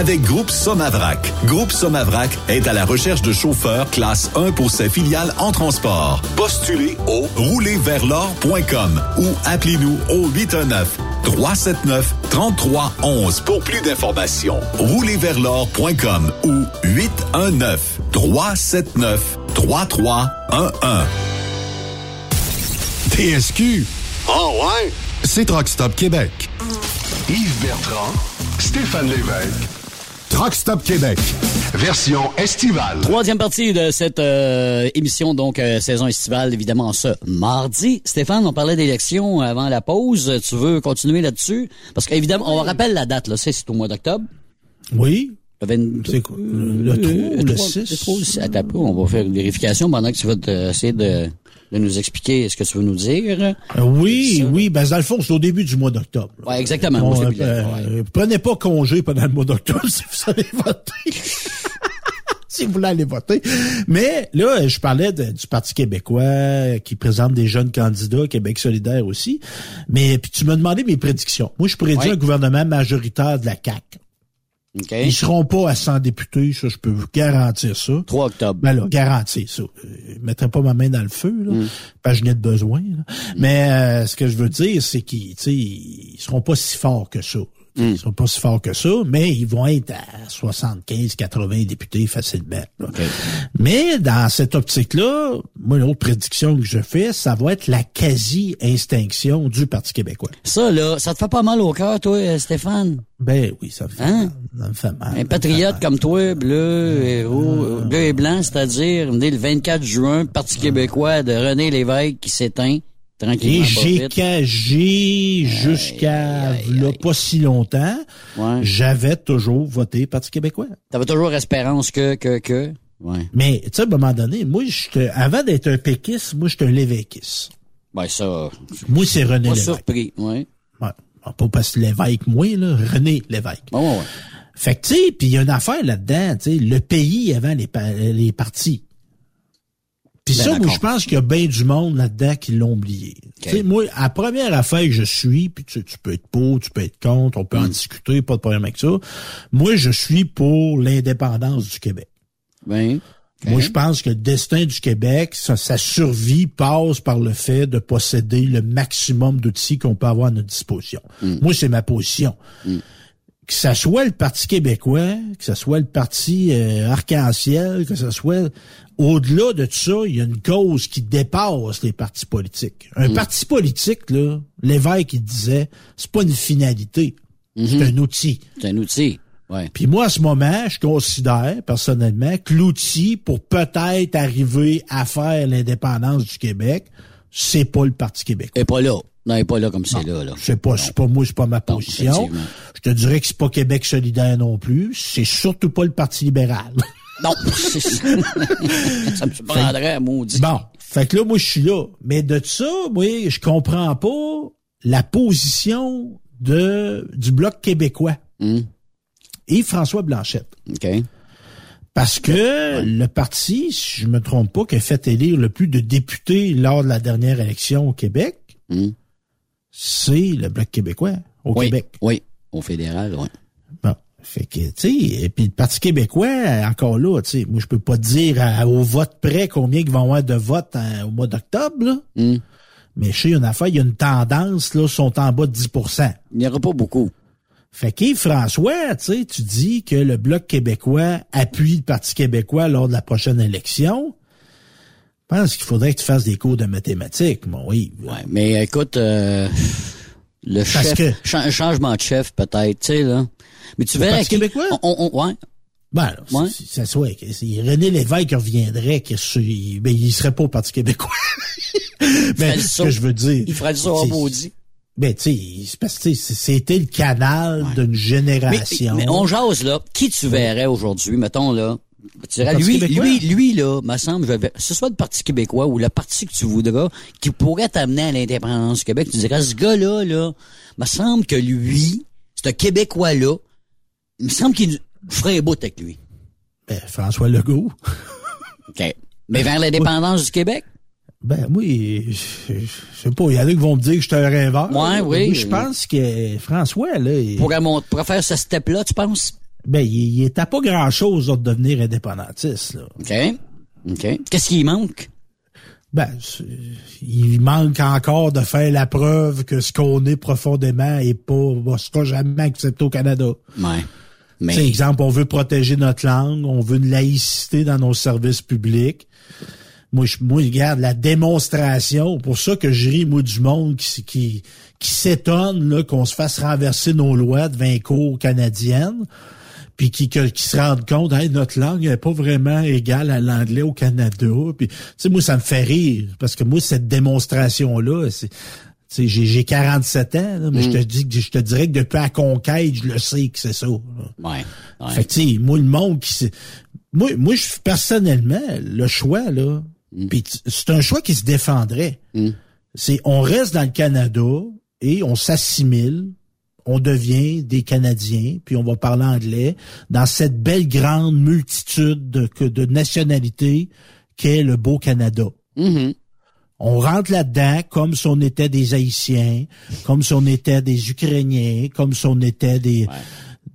avec Groupe Somavrac. Groupe Somavrac est à la recherche de chauffeurs classe 1 pour ses filiales en transport. Postulez au roulerversl'or.com ou appelez-nous au 819 379 3311 pour plus d'informations. Roulerversl'or.com ou 819 379 3311. TSQ. Oh ouais? C'est Truck Stop Québec. Yves Bertrand, Stéphane Lévesque. Truck Stop Québec. Version estivale. Troisième partie de cette euh, émission, donc euh, saison estivale, évidemment ce mardi. Stéphane, on parlait d'élections avant la pause. Tu veux continuer là-dessus? Parce qu'évidemment, on rappelle la date, là, c'est c'est au mois d'octobre. Oui. Le 22. C'est quoi? Le 3 ou le 6? Le 3 ou le 6. Attends un peu, on va faire une vérification pendant que tu vas essayer de, de nous expliquer ce que tu veux nous dire. Euh, oui, oui, ben dans le fond, c'est au début du mois d'octobre. Ouais, exactement. Bon, début de- euh, euh, Prenez pas congé pendant le mois d'octobre [LAUGHS] si vous allez voter. [LAUGHS] si vous voulez aller voter. Mais là, je parlais de- du Parti québécois euh, qui présente des jeunes candidats, Québec solidaire aussi. Mais puis tu m'as demandé mes prédictions. Moi, je prédis Ouais. un gouvernement majoritaire de la CAQ. OK. Ils seront pas à 100 députés, ça, je peux vous garantir ça. 3 octobre. Ben là, garantir ça. Euh, Je mettrai pas ma main dans le feu, là. Mm. Pas je n'ai de besoin. là. Mais euh, ce que je veux dire, c'est qu'ils tu sais, ils seront pas si forts que ça. Mm. Ils seront pas si forts que ça, mais ils vont être à 75, 80 députés facilement. là. Mais dans cette optique-là, moi, l'autre prédiction que je fais, ça va être la quasi-extinction du Parti québécois. Ça, là, ça te fait pas mal au cœur, toi, euh, Stéphane? Ben oui, ça me fait Hein? mal. Ça me fait mal. Un patriote comme toi, bleu et rouge, bleu et blanc, c'est-à-dire, né le 24 juin, Parti québécois de René Lévesque qui s'éteint, tranquillement. Et j'ai jusqu'à là, pas si longtemps. Ouais. J'avais toujours voté Parti québécois. T'avais toujours espérance que, que, que? Ouais. Mais, tu sais, à un moment donné, moi, avant d'être un péquiste, moi, j'étais un lévéquiste. Ben, ça. Moi, c'est René Pas Lévesque. surpris, ouais. Ouais. Pas parce que l'évêque, moi, là, René Lévesque. Ouais, ouais. Fait que, tu sais, puis il y a une affaire là-dedans, tu sais, le pays avant les, pa- les partis. Puis Ben ça, moi, je pense qu'il y a bien du monde là-dedans qui l'ont oublié. Sais, moi, la première affaire que je suis, puis tu, sais, tu peux être pour, tu peux être contre, on peut Mm. en discuter, pas de problème avec ça. Moi, je suis pour l'indépendance du Québec. Ben, Moi, je pense que le destin du Québec, sa, sa survie passe par le fait de posséder le maximum d'outils qu'on peut avoir à notre disposition. Moi, c'est ma position. Que ça soit le Parti québécois, que ça soit le Parti euh, arc-en-ciel, que ça soit... Au-delà de tout ça, il y a une cause qui dépasse les partis politiques. Un parti politique, là, l'évêque, il disait, c'est pas une finalité, c'est un outil. c'est un outil. Ouais. Puis moi, à ce moment, je considère personnellement que l'outil pour peut-être arriver à faire l'indépendance du Québec, c'est pas le Parti québécois. Et pas là. Non, est pas là comme c'est là, là. C'est pas, c'est pas moi, c'est pas ma position. Je te dirais que c'est pas Québec solidaire non plus. C'est surtout pas le Parti libéral. [LAUGHS] Non, [LAUGHS] ça. me surprendrait, maudit. Bon. Fait que là, moi, je suis là. Mais de ça, moi, je comprends pas la position de, du Bloc québécois. Hum, Et François Blanchette. OK. Parce que le parti, si je me trompe pas, qui a fait élire le plus de députés lors de la dernière élection au Québec, Hum. c'est le Bloc québécois au oui, Québec. Oui, au fédéral, oui. Fait que, tu sais, et puis le Parti québécois, encore là, tu sais, moi, je peux pas dire à- au vote près combien ils vont avoir de votes en- au mois d'octobre, là. Hum. Mais sais, une affaire, il y a une tendance, là, sont en bas de 10% Il n'y aura pas beaucoup. Fait que François, tu sais, tu dis que le Bloc québécois appuie le Parti québécois lors de la prochaine élection. Je pense qu'il faudrait que tu fasses des cours de mathématiques, mon oui. Ouais, mais écoute, euh, le Parce chef, que- changement de chef peut-être, tu sais là. Mais tu verrais qui- québécois? On, on- ouais. Ben, alors, Ouais. si- si ça soit, c'est René Lévesque qui reviendrait, que ce- ben, il serait pas au Parti québécois. [LAUGHS] Mais ce saut. que je veux dire. Il ferait du saut c'est- maudit. Ben, tu sais, c'est c'était le canal d'une génération. mais on jase là. Qui tu verrais aujourd'hui, mettons là? Tu dirais, lui, québécois? lui, lui là, me semble, je vais- ce soit le Parti québécois ou le parti que tu voudras, qui pourrait t'amener à l'indépendance du Québec, tu dirais, ce gars-là, là, me semble que lui, ce Québécois-là, il me semble qu'il ferait un bout avec lui. Ben, François Legault. [LAUGHS] OK. Mais vers l'indépendance du Québec? Ben oui, je, je sais pas, il y en a qui vont me dire que je suis un rêveur. Ouais, oui. Moi, je pense que François, là, il, Pourrait, mon- pourrait faire ce step-là, tu penses? ben, il, à pas grand-chose de devenir indépendantiste. Là. OK. OK. Qu'est-ce qui manque? Ben, il manque encore de faire la preuve que ce qu'on est profondément est pas, sera jamais accepté au Canada. Ouais. Mais... exemple, on veut protéger notre langue, on veut une laïcité dans nos services publics. Moi, je, moi, regarde, la démonstration, pour ça que je ris, moi, du monde qui, qui, qui s'étonne, qu'on se fasse renverser nos lois devant les cours canadiennes, puis qui, que- qui se rendent compte, hey, notre langue n'est pas vraiment égale à l'anglais au Canada. Puis, tu sais, moi, ça me fait rire, parce que moi, cette démonstration-là, c'est, j'ai, j'ai 47 ans, là, mais je te dis que je te dirais que depuis la conquête, je le sais que c'est ça. là. Ouais. ouais. Fait que, moi, le monde qui Moi, moi, je, personnellement, le choix, là, t- c'est un choix qui se défendrait. C'est, on reste dans le Canada et on s'assimile, on devient des Canadiens, puis on va parler anglais dans cette belle grande multitude de, nationalités qu'est le beau Canada. Mhm. On rentre là-dedans comme si on était des Haïtiens, comme si on était des Ukrainiens, comme si on était des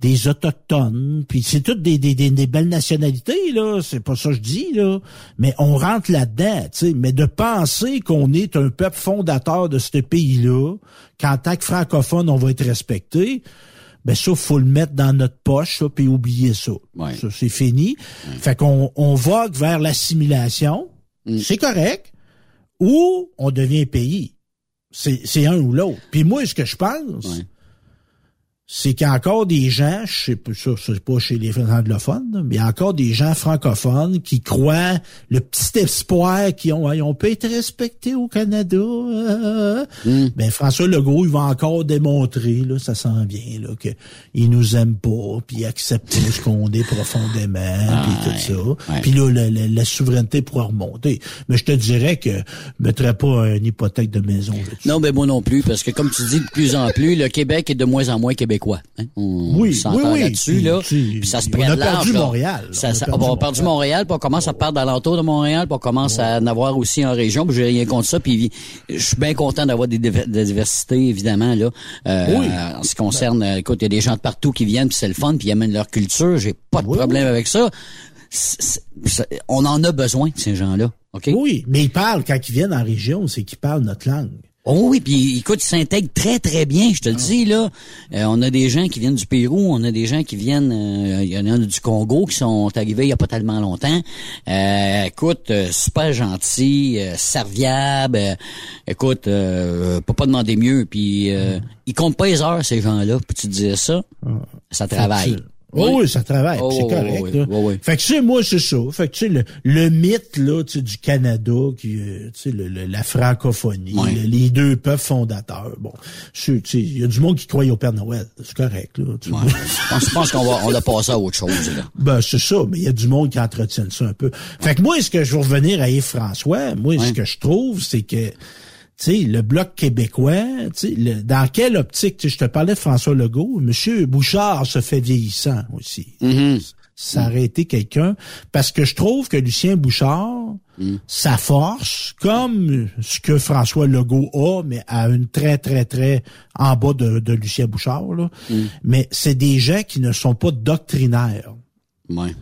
des autochtones, puis c'est toutes des, des, des, des belles nationalités là, c'est pas ça que je dis là, mais on rentre là-dedans, tu sais, mais de penser qu'on est un peuple fondateur de ce pays-là, qu'en tant que francophone on va être respecté, ben ça faut le mettre dans notre poche ça, puis oublier ça. Ça c'est fini. Fait qu'on on vogue vers l'assimilation, c'est correct, ou on devient pays. C'est un ou l'autre. Puis moi ce que je pense c'est qu'il y a encore des gens, je sais pas c'est pas chez les anglophones, mais il y a encore des gens francophones qui croient le petit espoir qu'ils ont, on peut être respecté au Canada. Hmm. Ben François Legault, il va encore démontrer, là, ça s'en vient, là, que il nous aime pas, puis il accepte ce qu'on est profondément, puis tout ça. Puis là, la, la- la souveraineté pourra remonter. Mais je te dirais que je mettrais pas une hypothèque de maison là-dessus. Non, ben moi non plus, parce que comme tu dis, de plus en plus, le Québec est de moins en moins québécois. hein? On Oui, s'entend oui, oui. là-dessus, là. Puis ça se on prête a perdu là. Montréal. Ça, On a ça- perdu on a perdu Montréal, puis on commence à perdre alentour de Montréal, puis on commence à en avoir aussi en région, puis j'ai rien contre ça, puis je suis bien content d'avoir des, diver- des diversités, évidemment, là. Euh, Oui. En ce qui concerne, euh, écoute, il y a des gens de partout qui viennent, puis c'est le fun, puis ils amènent leur culture, j'ai pas de problème avec ça. On en a besoin, ces gens-là, OK? Oui, mais ils parlent, quand ils viennent en région, c'est qu'ils parlent notre langue. Oh oui, puis écoute, ils s'intègrent très très bien, je te le dis là. Euh, on a des gens qui viennent du Pérou, on a des gens qui viennent, euh, il y en a du Congo qui sont arrivés il y a pas tellement longtemps. Euh, écoute, euh, super gentil, euh, serviable. euh, écoute, euh, peut pas demander mieux. Puis euh, ils comptent pas les heures ces gens-là. Peux-tu te dire ça Ça travaille. Que, Oh oui, ça travaille, Oh, c'est correct. oui, là. oui, oui. Fait que tu sais, moi, c'est ça. Fait que tu sais, le, le mythe là, tu sais, du Canada, qui, euh, tu sais, le- le- la francophonie, le- les deux peuples fondateurs. Bon, tu sais, il y a du monde qui croit au Père Noël. C'est correct, là. tu Ouais. Je pense, qu'on va on a passé à autre chose là. Ben, c'est ça, mais il y a du monde qui entretient ça un peu. Fait que moi, ce que je veux revenir à Yves-François, moi, ce que je trouve, c'est que, sais, le Bloc québécois, le- dans quelle optique, je te parlais de François Legault, Monsieur Bouchard se fait vieillissant aussi. Ça aurait été quelqu'un, parce que je trouve que Lucien Bouchard, sa force, comme ce que François Legault a, mais à une très, très, très en bas de, de Lucien Bouchard, là, mais c'est des gens qui ne sont pas doctrinaires. Ouais.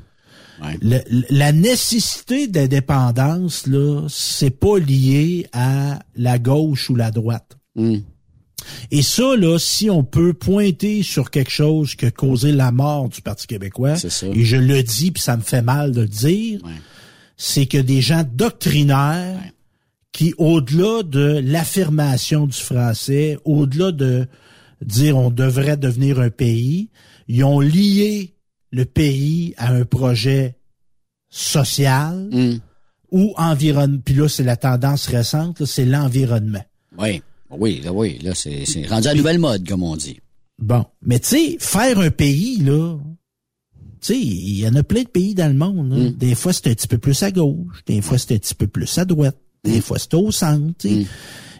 Ouais. Le- le- la nécessité d'indépendance, là, c'est pas lié à la gauche ou la droite. Mm. Et ça, là, si on peut pointer sur quelque chose qui a causé la mort du Parti québécois, et je le dis, puis ça me fait mal de le dire, Ouais. c'est que des gens doctrinaires qui, au-delà de l'affirmation du français, au-delà de dire on devrait devenir un pays, ils ont lié le pays à un projet social Mm. ou environnement. Puis là, c'est la tendance récente, là, c'est l'environnement. Oui. Oui, là, oui, là, c'est rendu à la nouvelle mode, comme on dit. Bon, mais tu sais, faire un pays, là, tu sais, il y en a plein de pays dans le monde. là. Des fois, c'est un petit peu plus à gauche, des fois, c'est un petit peu plus à droite, des fois, c'est au centre.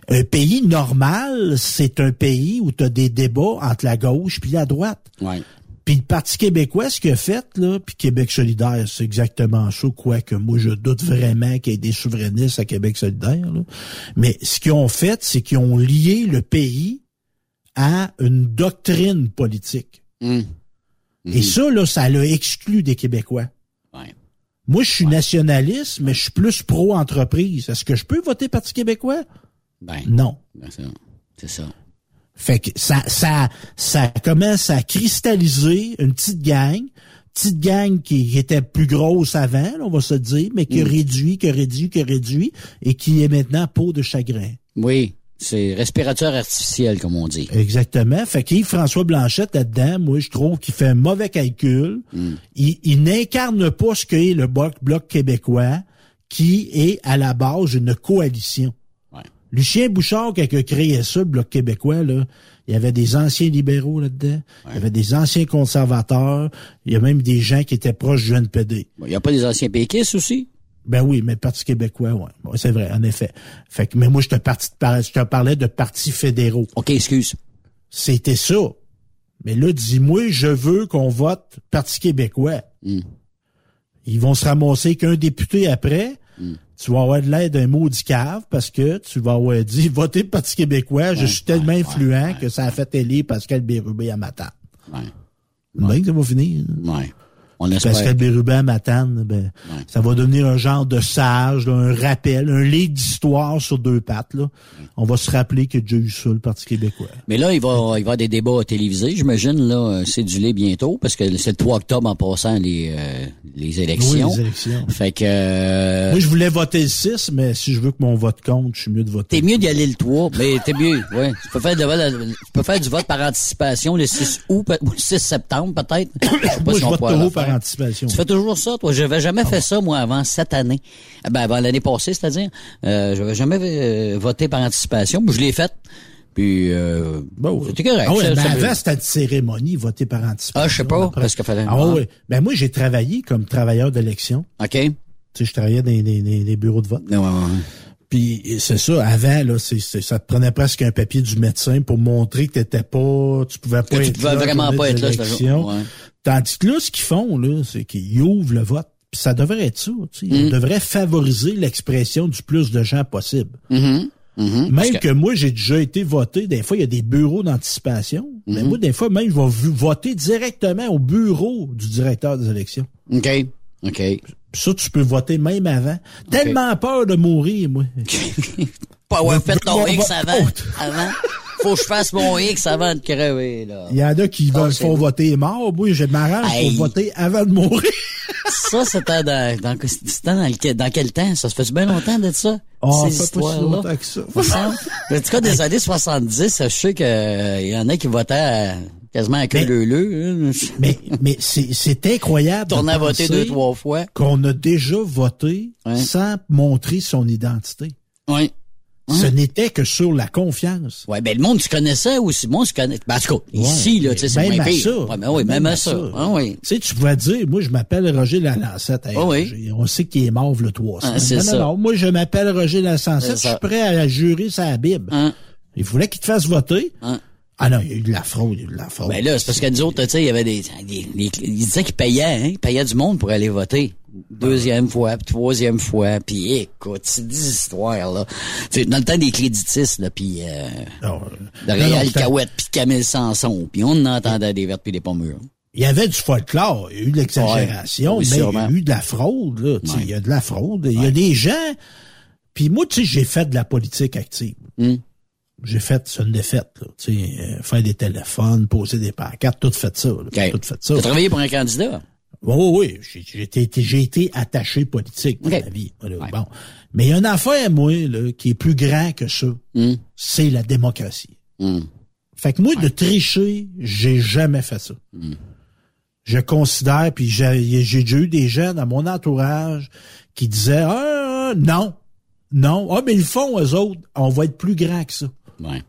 Un pays normal, c'est un pays où tu as des débats entre la gauche puis la droite. Ouais. Puis le Parti québécois, ce qu'il a fait, là, puis Québec solidaire, c'est exactement ça, quoique moi, je doute vraiment qu'il y ait des souverainistes à Québec solidaire. là. Mais ce qu'ils ont fait, c'est qu'ils ont lié le pays à une doctrine politique. Mm. Et ça, là, ça l'a exclu des Québécois. Ouais. Moi, je suis nationaliste, mais je suis plus pro-entreprise. Est-ce que je peux voter Parti québécois? Ben, Non. ben, c'est ça. Fait que ça, ça, ça commence à cristalliser une petite gang, petite gang qui était plus grosse avant, on va se dire, mais qui a réduit, qui a réduit, qui a réduit, et qui est maintenant peau de chagrin. Oui, c'est respirateur artificiel, comme on dit. Exactement. Fait qu'Yves François Blanchette là-dedans, moi, je trouve qu'il fait un mauvais calcul. Il, il n'incarne pas ce qu'est le bloc, bloc québécois, qui est à la base une coalition. Lucien Bouchard, quand il a créé ça, le Bloc québécois, là, il y avait des anciens libéraux là-dedans, il y avait des anciens conservateurs, il y a même des gens qui étaient proches du NPD. Il n'y a pas des anciens péquistes aussi? Ben oui, mais le Parti québécois, ouais. Ouais, c'est vrai, en effet. Fait que, mais moi, je te, parti- je te parlais de partis fédéraux. OK, excuse. C'était ça. Mais là, dis-moi, je veux qu'on vote Parti québécois. Mm. Ils vont se ramasser qu'un député après. Mm. Tu vas avoir de l'aide d'un maudit cave parce que tu vas avoir dit [LAUGHS] votez le Parti québécois, je suis tellement influent que ça a fait élire Pascal Bérubé à matin. Ouais. Bien que ça va finir. Ouais. On Parce espère. que le Bérubin Matane, ben, ça va devenir un genre de sage, là, un rappel, un livre d'histoire sur deux pattes. Là. On va se rappeler qu'il y a déjà eu ça, le Parti québécois. Mais là, il va, il va y avoir des débats télévisés, j'imagine, là, euh, cédulés bientôt, parce que c'est le 3 octobre en passant les, euh, les élections. Oui, les élections. Fait que, euh, Moi, je voulais voter le 6, mais si je veux que mon vote compte, je suis mieux de voter. T'es mieux d'y aller le 3, mais t'es mieux, ouais. Tu peux faire, de- tu peux faire du vote par anticipation le 6 août, ou le 6 septembre, peut-être. Je sais pas Moi, si je vote par Tu fais toujours ça, toi? J'avais jamais fait ça, moi, avant cette année. Eh Ben, avant l'année passée, c'est-à-dire. Euh, j'avais jamais euh, voté par anticipation. Je l'ai fait. Puis, euh, bon, c'était correct. Ah ouais, Ça- mais avant, c'était une cérémonie, voter par anticipation. Ah, je sais pas, Après- parce qu'il fallait- Ah ah. ouais. Ben moi, j'ai travaillé comme travailleur d'élection. OK. Tu sais, je travaillais dans les, les- les bureaux de vote. Ouais, ouais, ouais. Puis c'est ça, avant, là, ça te prenait presque un papier du médecin pour montrer que t'étais pas, tu pouvais pas Que tu être pouvais là. vraiment pas être là. Ouais. Tandis que là, ce qu'ils font, là, c'est qu'ils ouvrent le vote. Puis ça devrait être ça. tu sais. Mm. On devrait favoriser l'expression du plus de gens possible. Mhm. Mhm. Parce Même que... moi, j'ai déjà été voté. Des fois, il y a des bureaux d'anticipation. Mais Mhm. moi, des fois, même, je vais voter directement au bureau du directeur des élections. OK. OK. Ça, tu peux voter même avant. Tellement peur de mourir, moi. [LAUGHS] Pas avoir fait ton X avant. avant. Faut que je fasse mon X avant de crever, là. Il y en a qui Ah, veulent font voter mort. Moi, je m'arrange Hey. pour voter avant de mourir. [LAUGHS] Ça, c'était dans, dans, dans, quel temps? Ça se fait bien longtemps de ça? Ah, ces si histoires-là? longtemps que ça. Me semble. En tout cas, des années 70, je sais qu'il y en a qui votaient à- quasiment Mais- leu-leu. mais mais c'est c'est incroyable. à voter penser deux, trois fois. Qu'on a déjà voté sans montrer son identité. Oui. Ce n'était que sur la confiance. Ouais, ben le monde, tu connaissais aussi. Le monde, tu connais. Ben, en tout cas, ici, là, tu sais, c'est même pire. ça. Ouais, ben oui, même, à ça. Ah oui. Tu sais, tu pouvais dire, moi, je m'appelle Roger Lalancette. Hey, Ah oui. On sait qu'il est mort le 300. Ah, c'est non, ça. non, non, moi, je m'appelle Roger Lalancette. Je suis prêt à jurer sa Bible. Hein? Il voulait qu'il te fasse voter. Hein? Ah non, il y a eu de la fraude, il y a eu de la fraude. Ben là, c'est parce que nous autres, tu sais, il y avait des, des, des- ils disaient qu'ils payaient, hein, ils payaient du monde pour aller voter. Deuxième fois, puis troisième fois, puis écoute, c'est des histoires, là. Tu sais, dans le temps des créditistes, là, puis euh, Non, de non, non, Réal Cahouette, puis de Camille Sanson, puis on en entendait des vertes puis des pommures. Il y avait du folklore, il y a eu de l'exagération, Ouais, oui, mais il y a eu de la fraude. Là, Ouais. Il y a de la fraude. Il y a des gens... Puis moi, tu sais, j'ai fait de la politique active. Hmm. J'ai fait c'est une défaite. Là, euh, faire des téléphones, poser des pancartes, tout fait ça. là. Tout fait ça. T'as travaillé pour un candidat? Oui, oui, oui. J'ai- été, j'ai été attaché politique dans la vie. Bon. Mais il y a une affaire, moi, là, qui est plus grand que ça. Hmm. C'est la démocratie. Hmm. Fait que moi, de tricher, j'ai jamais fait ça. Hmm. Je considère, puis j'ai j'ai déjà eu des gens dans mon entourage qui disaient Ah, non, non, ah, mais ils le font, eux autres, on va être plus grand que ça. Ouais.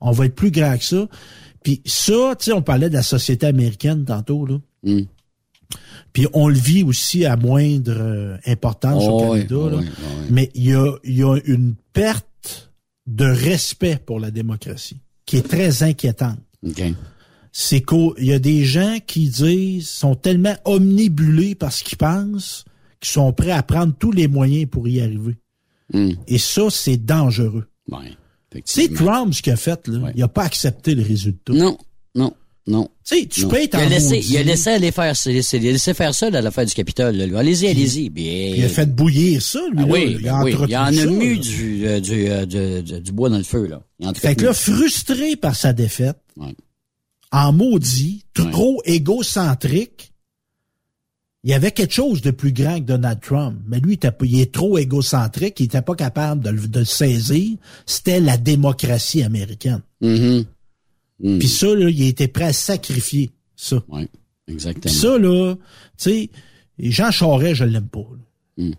On va être plus grand que ça. Puis ça, tu sais, on parlait de la société américaine tantôt, là. Hmm. Puis on le vit aussi à moindre euh, importance au Oh, Canada. oui, là. oui, oui. Mais il y a, il y a une perte de respect pour la démocratie qui est très inquiétante. C'est qu'il y a des gens qui disent, sont tellement omnibulés par ce qu'ils pensent, qu'ils sont prêts à prendre tous les moyens pour y arriver. Hmm. Et ça, c'est dangereux. Ouais. C'est Trump ce qu'il a fait, là. Il a pas accepté le résultat. Non, non, non. Tu sais, tu peux être il a en laissé, il a laissé aller faire, il a laissé faire ça, là, à l'affaire du Capitole, là, lui. Allez-y, allez-y. Bien. Il a fait bouillir ça, lui. Ah là. oui, il a oui, il en a ça, mis du, euh, du, euh, du, du- du bois dans le feu, là. Il Fait que là, frustré par sa défaite, Ouais. en maudit, trop égocentrique, il y avait quelque chose de plus grand que Donald Trump. Mais lui, il, est trop égocentrique, il était pas capable de, le- de le saisir. C'était la démocratie américaine. Mhm. Mm. Puis ça, là, il était prêt à sacrifier ça. Oui, exactement. Puis ça, là, tu sais, Jean Charest, je l'aime pas. là. Mm.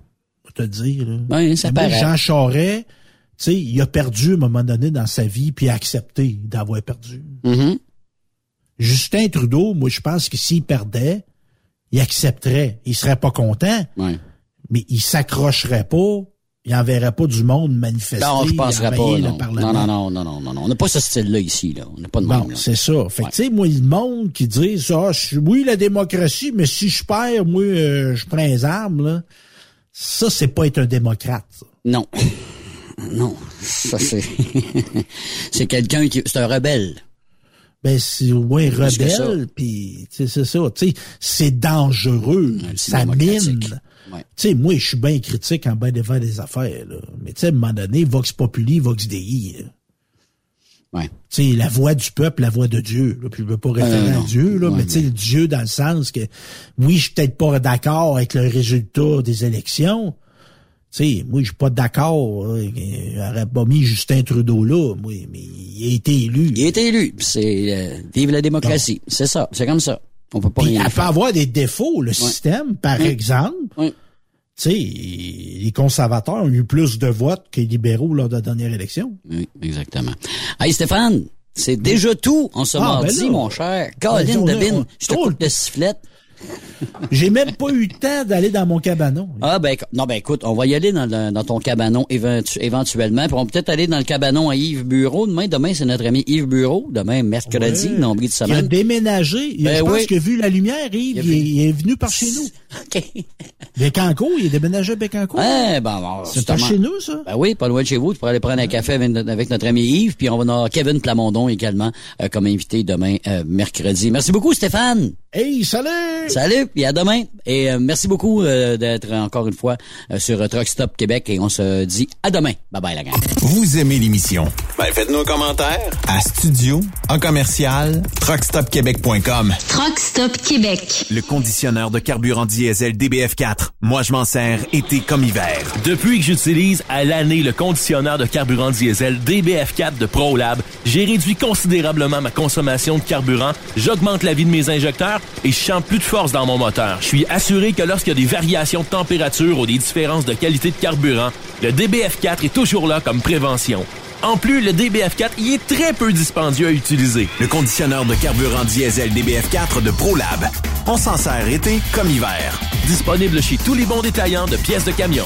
Je te dire. Là. Oui, ça paraît. Jean Charest, tu sais, il a perdu à un moment donné dans sa vie, puis il a accepté d'avoir perdu. Mhm. Justin Trudeau, moi, je pense que s'il perdait, il accepterait. Il serait pas content, Ouais. mais il s'accrocherait pas. Il enverrait pas du monde manifester. Non, je penserais pas. Non. non, non, non, non, non, non. On n'a pas ce style-là ici, là. On n'a pas de Bon, c'est ça. Fait que, tu sais, moi, le monde qui dit, ah, je- oui, la démocratie, mais si je perds, moi, euh, je prends les armes, là. Ça, c'est pas être un démocrate, ça. Non. [LAUGHS] Non. Ça, c'est, [LAUGHS] c'est quelqu'un qui, c'est un rebelle. Ben c'est ouais rebelle puis c'est ça tu sais c'est dangereux ça mine tu sais moi je suis bien critique en bas devant des affaires là. mais tu sais à un moment donné vox populi vox dei là. Ouais. Tu sais, la voix du peuple, la voix de Dieu. Là, puis je veux pas référer Euh, à non. Dieu, là, Ouais, mais tu sais, Dieu dans le sens que, oui, je suis peut-être pas d'accord avec le résultat des élections. Sais, moi, je suis pas d'accord. là, Il aurait pas mis Justin Trudeau là, moi, mais il a été élu. Il a été élu. C'est euh, vive la démocratie. C'est ça. C'est comme ça. On peut pas Puis rien elle peut faire. avoir des défauts, le système, par exemple. Tu sais, les conservateurs ont eu plus de votes que les libéraux lors de la dernière élection. Oui, exactement. Hey Stéphane, c'est déjà tout en ce Ah, mardi, ben là. mon cher. Colin Devine, je te coupe de sifflette. J'ai même pas eu le temps d'aller dans mon cabanon. Ah ben non ben écoute, on va y aller dans, le- dans ton cabanon éventu- éventuellement, puis on peut-être aller dans le cabanon à Yves Bureau demain. Demain c'est notre ami Yves Bureau. Demain mercredi, Ouais. nombril de Il a semaine. déménagé. Il- Ben je pense oui. qu'il a vu la lumière, Yves. Il est, il est venu par chez nous. [LAUGHS] OK. Bécancourt, il est déménagé à Bécancourt. Ouais, ben, bon, C'est justement. chez nous, ça? Ben oui, pas loin de chez vous. Tu pourrais aller prendre un café avec, notre- avec notre ami Yves, puis on va avoir Kevin Plamondon également euh, comme invité demain euh, mercredi. Merci beaucoup Stéphane. Hey, salut! Salut, puis à demain. Et euh, merci beaucoup euh, d'être encore une fois euh, sur euh, Truck Stop Québec et on se dit à demain. Bye bye la gang. Vous aimez l'émission? Ben, faites-nous un commentaire à studio, en commercial, truckstopquebec.com. Truck Stop Québec. Le conditionneur de carburant diesel DBF4. Moi, je m'en sers été comme hiver. Depuis que j'utilise à l'année le conditionneur de carburant diesel DBF4 de ProLab, j'ai réduit considérablement ma consommation de carburant, j'augmente la vie de mes injecteurs et je sens plus de force dans mon moteur. Je suis assuré que lorsqu'il y a des variations de température ou des différences de qualité de carburant, le DBF4 est toujours là comme prévention. En plus, le DBF4 y est très peu dispendieux à utiliser. Le conditionneur de carburant diesel DBF4 de ProLab. On s'en sert été comme hiver. Disponible chez tous les bons détaillants de pièces de camion.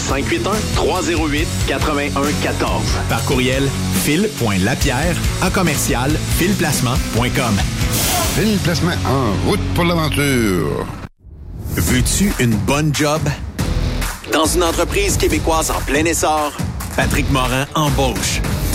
581-308-8114. Par courriel, fil.lapierre à commercial filplacement.com. Fil Placement en route pour l'aventure. Veux-tu une bonne job? Dans une entreprise québécoise en plein essor, Patrick Morin embauche.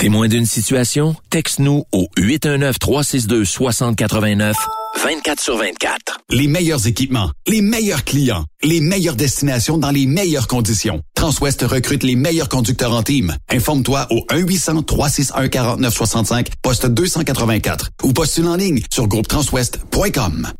Témoin d'une situation? Texte-nous au 819-362-6089, 24 sur 24. Les meilleurs équipements, les meilleurs clients, les meilleures destinations dans les meilleures conditions. Transwest recrute les meilleurs conducteurs en team. Informe-toi au 1-800-361-4965, poste 284 ou postule en ligne sur groupetranswest.com.